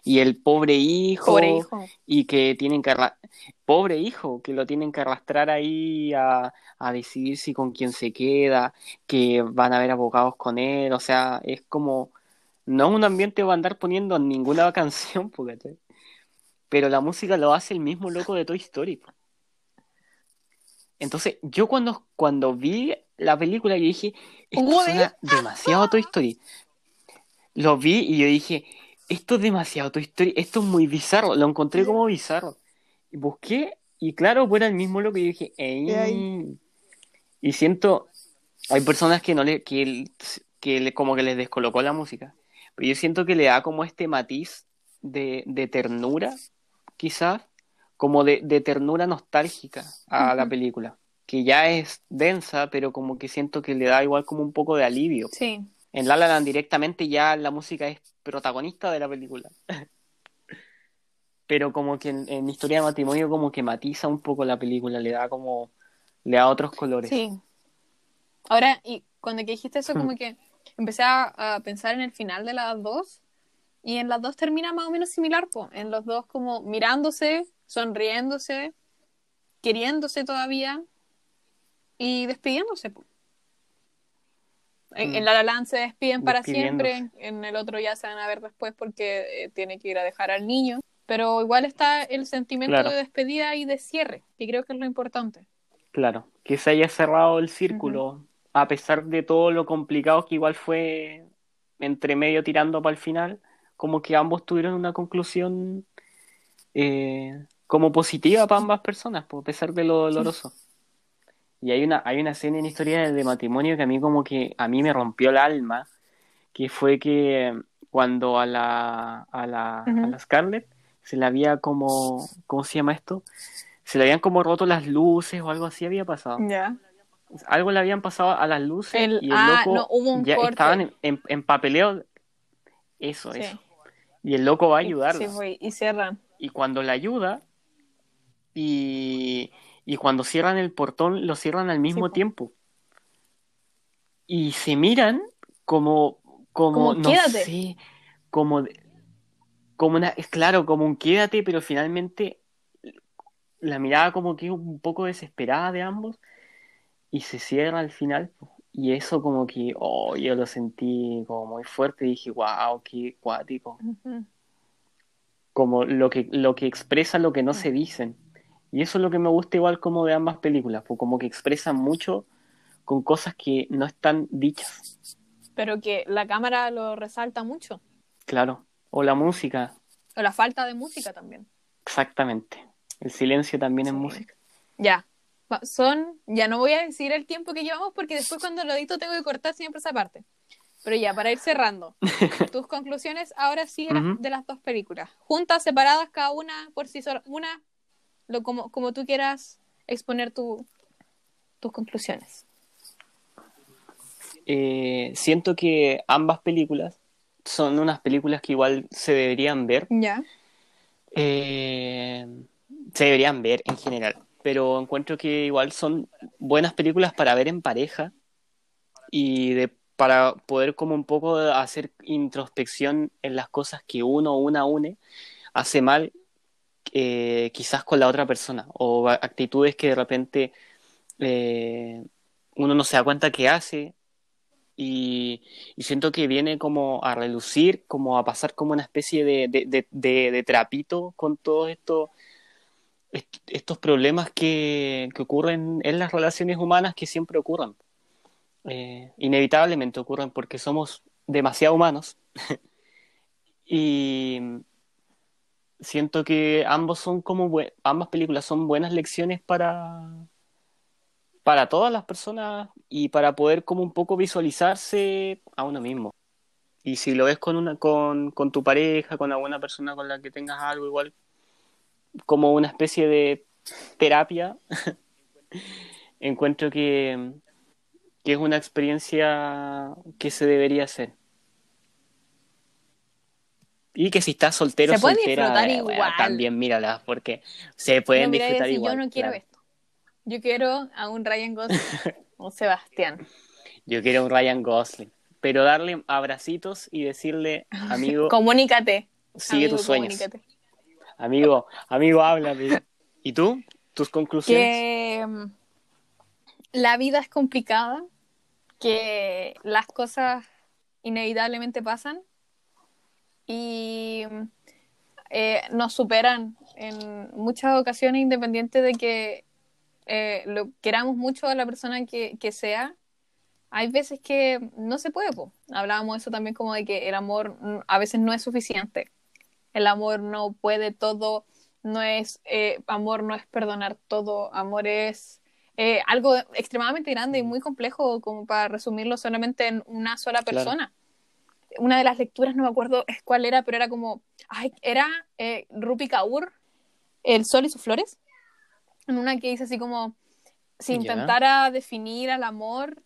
Speaker 2: Y el pobre hijo,
Speaker 1: Pobre hijo.
Speaker 2: y que tienen que pobre hijo que lo tienen que arrastrar ahí a, a decidir si con quién se queda que van a haber abogados con él o sea es como no es un ambiente va a andar poniendo ninguna canción po, ¿cachai? pero la música lo hace el mismo loco de Toy Story po. entonces yo cuando cuando vi la película yo dije esto suena demasiado a Toy Story lo vi y yo dije esto es demasiado Toy Story, esto es muy bizarro, lo encontré como bizarro. Y busqué, y claro, fuera el mismo lo que yo dije, "Ey". Y siento, hay personas que no le, que, que le- como que les descolocó la música, pero yo siento que le da como este matiz de, de ternura, quizás, como de, de ternura nostálgica a la película, que ya es densa, pero como que siento que le da igual como un poco de alivio.
Speaker 1: Sí.
Speaker 2: En La La Land directamente ya la música es protagonista de la película. Pero como que en, en Historia de Matrimonio como que matiza un poco la película, le da como, le da otros colores.
Speaker 1: Sí. Ahora, y cuando que dijiste eso, como que empecé a, a pensar en el final de las dos, y en las dos termina más o menos similar, po. en los dos como mirándose, sonriéndose, queriéndose todavía, y despidiéndose. En, en, mm. La La se despiden para siempre, en el otro ya se van a ver después porque eh, tiene que ir a dejar al niño, pero igual está el sentimiento de despedida y de cierre, y creo que es lo importante.
Speaker 2: Claro, que se haya cerrado el círculo, a pesar de todo lo complicado que igual fue entre medio tirando para el final, como que ambos tuvieron una conclusión eh, como positiva para ambas personas, a pesar de lo doloroso. Y hay una, hay una escena en historia de matrimonio que a mí como que a mí me rompió el alma, que fue que cuando a la, a la, a la Scarlett se le había como, ¿cómo se llama esto? Se le habían como roto las luces o algo así había pasado.
Speaker 1: Ya.
Speaker 2: Algo le habían pasado a las luces y el ah, loco ya estaban en, papeleo. Eso, eso. Y el loco va a ayudarla.
Speaker 1: Sí, y cierran.
Speaker 2: Y cuando la ayuda, y y cuando cierran el portón lo cierran al mismo tiempo. Y se miran como, como, no sé, como, como una, es claro, como un quédate, pero finalmente la mirada como que un poco desesperada de ambos y se cierra al final. Y eso como que, oh, yo lo sentí como muy fuerte y dije, wow, qué cuático. Como lo que, lo que expresa lo que no se dicen. Y eso es lo que me gusta igual como de ambas películas, pues como que expresan mucho con cosas que no están dichas.
Speaker 1: Pero que la cámara lo resalta mucho.
Speaker 2: Claro, o la música.
Speaker 1: O la falta de música también.
Speaker 2: Exactamente. El silencio también es música.
Speaker 1: Ya. Son, ya no voy a decir el tiempo que llevamos porque después cuando lo edito tengo que cortar siempre esa parte. Pero ya, para ir cerrando, tus conclusiones ahora sí de las dos películas. Juntas, separadas, cada una por sí sola. Una lo, como, como tú quieras exponer tu, tus conclusiones.
Speaker 2: Eh, siento que ambas películas son unas películas que igual se deberían ver.
Speaker 1: Ya.
Speaker 2: Eh, se deberían ver en general, pero encuentro que igual son buenas películas para ver en pareja y de, para poder como un poco hacer introspección en las cosas que uno una une hace mal eh, quizás con la otra persona o actitudes que de repente eh, uno no se da cuenta que hace y, siento que viene como a relucir, como a pasar como una especie de, trapito con todos estos problemas que, ocurren en las relaciones humanas que siempre ocurren. Eh, inevitablemente ocurren porque somos demasiado humanos. y, siento que ambos son como ambas películas son buenas lecciones para para todas las personas y para poder como un poco visualizarse a uno mismo. Y si lo ves con una con, con tu pareja, con alguna persona con la que tengas algo igual como una especie de terapia, encuentro que, que es una experiencia que se debería hacer. Y que si estás soltero, se soltera, eh, también míralas, porque se pueden disfrutar igual.
Speaker 1: Yo no quiero esto. Yo quiero a un Ryan Gosling o Sebastián.
Speaker 2: Yo quiero a un Ryan Gosling. Pero darle abracitos y decirle, amigo.
Speaker 1: comunícate.
Speaker 2: Sigue tus sueños. Amigo, amigo, háblame. ¿Y tú? ¿Tus conclusiones?
Speaker 1: Que mm, la vida es complicada, que las cosas inevitablemente pasan y eh, nos superan en muchas ocasiones independiente de que eh, lo queramos mucho a la persona que, sea. Hay veces que no se puede, hablábamos eso también como de que el amor a veces no es suficiente. El amor no puede todo, no es eh, amor, no es perdonar todo, amor es algo extremadamente grande y muy complejo como para resumirlo solamente en una sola persona. Una de las lecturas, no me acuerdo cuál era, pero era como, ay, era eh, Rupi Kaur, El sol y sus flores, en una que dice así como, si intentara definir al amor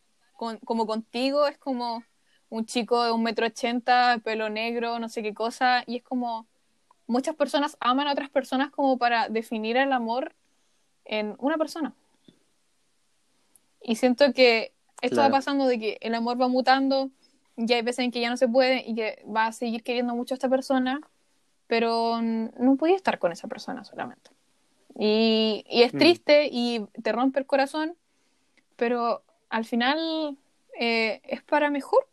Speaker 1: como contigo, es como un chico de un metro ochenta, pelo negro, no sé qué cosa, y es como, muchas personas aman a otras personas como para definir el amor en una persona. Y siento que esto va pasando de que el amor va mutando, y hay veces en que ya no se puede y que va a seguir queriendo mucho a esta persona, pero no podía estar con esa persona solamente. Y, y es mm. triste y te rompe el corazón, pero al final eh, es para mejor.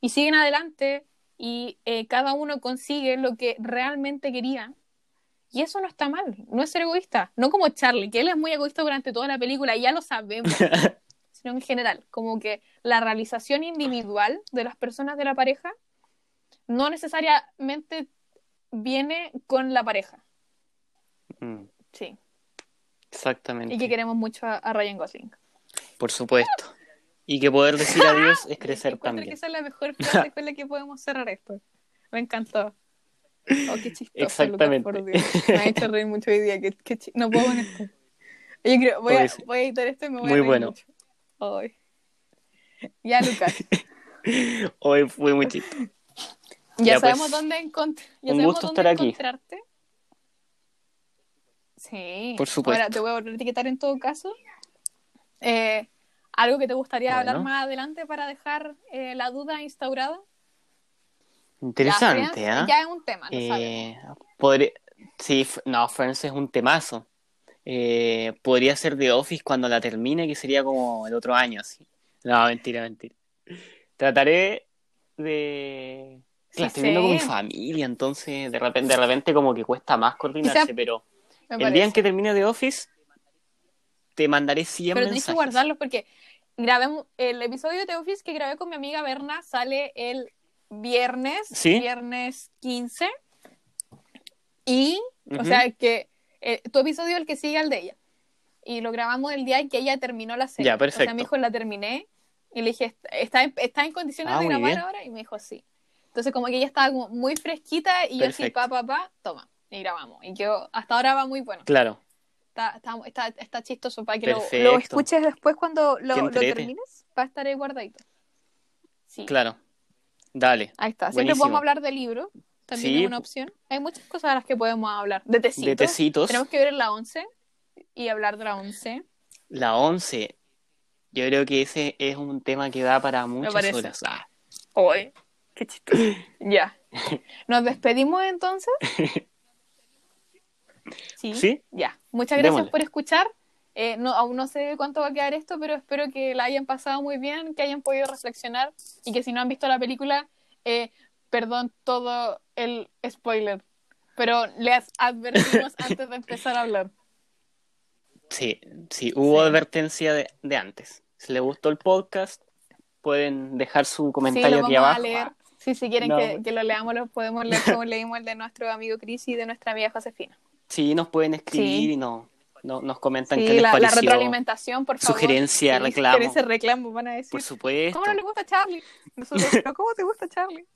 Speaker 1: Y siguen adelante y eh, cada uno consigue lo que realmente quería. Y eso no está mal, no es ser egoísta, no como Charlie, que él es muy egoísta durante toda la película, y ya lo sabemos, sino en general, como que la realización individual de las personas de la pareja no necesariamente viene con la pareja.
Speaker 2: Mm,
Speaker 1: Sí.
Speaker 2: exactamente.
Speaker 1: Y que queremos mucho a, a Ryan Gosling.
Speaker 2: Por supuesto. Y que poder decir adiós es crecer
Speaker 1: Encuentro
Speaker 2: también.
Speaker 1: que esa es la mejor frase con la que podemos cerrar esto. Me encantó. Oh, qué chistoso,
Speaker 2: Exactamente.
Speaker 1: Lucas, por Dios. Me ha hecho reír mucho hoy día. Qué, qué No puedo con esto. Yo creo, voy, a, voy a editar esto y me voy
Speaker 2: muy
Speaker 1: a reír
Speaker 2: bueno.
Speaker 1: mucho. Ay. Ya, Lucas.
Speaker 2: Hoy fue muy chistoso.
Speaker 1: Ya,
Speaker 2: Ya,
Speaker 1: sabemos
Speaker 2: pues,
Speaker 1: dónde, encont- ya
Speaker 2: un
Speaker 1: sabemos
Speaker 2: gusto
Speaker 1: dónde
Speaker 2: estar aquí.
Speaker 1: encontrarte. Sí.
Speaker 2: Por supuesto.
Speaker 1: Ahora te voy a volver a etiquetar en todo caso. Eh, ¿Algo que te gustaría
Speaker 2: Bueno.
Speaker 1: hablar más adelante para dejar eh, la duda instaurada?
Speaker 2: Interesante, ¿ah?
Speaker 1: ya es un tema, lo.
Speaker 2: Eh, podría- Sí, no, Friends es un temazo. Eh, podría ser The Office cuando la termine, que sería como el otro año, así. No, mentira, mentira. Trataré de...
Speaker 1: Sí
Speaker 2: La estoy viendo con mi familia, entonces de repente, de repente como que cuesta más coordinarse,
Speaker 1: Quizá-
Speaker 2: pero el día en que termine The Office, te mandaré 100
Speaker 1: Pero tenés que
Speaker 2: mensajes.
Speaker 1: guardarlos porque grabemos, el episodio de The Office que grabé con mi amiga Berna sale el viernes,
Speaker 2: ¿Sí?
Speaker 1: viernes 15. Y, o
Speaker 2: Ujú.
Speaker 1: sea, que eh, tu episodio es el que sigue al de ella. Y lo grabamos el día en que ella terminó la serie.
Speaker 2: Ya,
Speaker 1: O sea,
Speaker 2: perfecto.
Speaker 1: me dijo, la terminé. Y le dije, ¿está en, está en condiciones
Speaker 2: Ah,
Speaker 1: de grabar
Speaker 2: bien.
Speaker 1: ahora? Y me dijo, sí. Entonces, como que ella estaba como muy fresquita y yo así,
Speaker 2: Perfecto.
Speaker 1: pa, pa, pa, toma. Y grabamos. Y quedó, hasta ahora va muy bueno.
Speaker 2: Claro,
Speaker 1: Está, está, está, está chistoso para que lo, lo escuches después cuando lo, termines. Va a estar ahí guardadito. Sí,
Speaker 2: claro. Dale.
Speaker 1: ahí está. Siempre
Speaker 2: Buenísimo.
Speaker 1: podemos hablar de libro. También
Speaker 2: Sí,
Speaker 1: es una opción. Hay muchas cosas a las que podemos hablar. De tecitos.
Speaker 2: De tecitos.
Speaker 1: Tenemos que ver la 11 y hablar de la 11.
Speaker 2: La 11. Yo creo que ese es un tema que da para muchas horas. Ah,
Speaker 1: Hoy. Qué chistoso. ya. ¿Nos despedimos entonces? Sí.
Speaker 2: ¿Sí?
Speaker 1: Ya. Muchas gracias
Speaker 2: Démosle.
Speaker 1: por escuchar. Eh, no, aún no sé cuánto va a quedar esto, pero espero que la hayan pasado muy bien, que hayan podido reflexionar y que si no han visto la película, eh, perdón todo el spoiler, pero les advertimos antes de empezar a hablar.
Speaker 2: Sí, sí, hubo
Speaker 1: Sí.
Speaker 2: advertencia de, de antes. Si les gustó el podcast, pueden dejar su
Speaker 1: Sí,
Speaker 2: comentario
Speaker 1: lo
Speaker 2: aquí
Speaker 1: vamos
Speaker 2: abajo.
Speaker 1: a leer. Sí, si quieren
Speaker 2: No.
Speaker 1: que, que lo leamos, lo podemos leer como leímos el de nuestro amigo Chris y de nuestra amiga Josefina.
Speaker 2: Sí, nos pueden escribir
Speaker 1: Sí.
Speaker 2: y no, no- nos comentan qué
Speaker 1: Sí,
Speaker 2: les
Speaker 1: la, la
Speaker 2: pareció.
Speaker 1: retroalimentación, por favor.
Speaker 2: Sugerencia, reclamo.
Speaker 1: sugerencia, reclamo, van a decir.
Speaker 2: Por supuesto.
Speaker 1: ¿Cómo no le gusta Charlie? Nosotros, "¿Pero ¿cómo te gusta Charlie?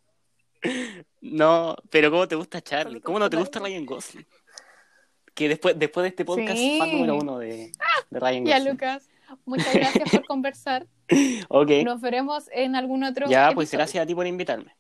Speaker 2: No, pero ¿cómo te gusta
Speaker 1: ¿Cómo
Speaker 2: Charlie? ¿Cómo no te gusta Ryan Gosling? Que después, después de este podcast
Speaker 1: Sí.
Speaker 2: fan número uno de, de Ryan
Speaker 1: Ya,
Speaker 2: Gosling.
Speaker 1: Lucas, muchas gracias por conversar.
Speaker 2: Ok,
Speaker 1: Nos veremos en algún otro
Speaker 2: ya, pues
Speaker 1: episodio.
Speaker 2: gracias a ti por invitarme.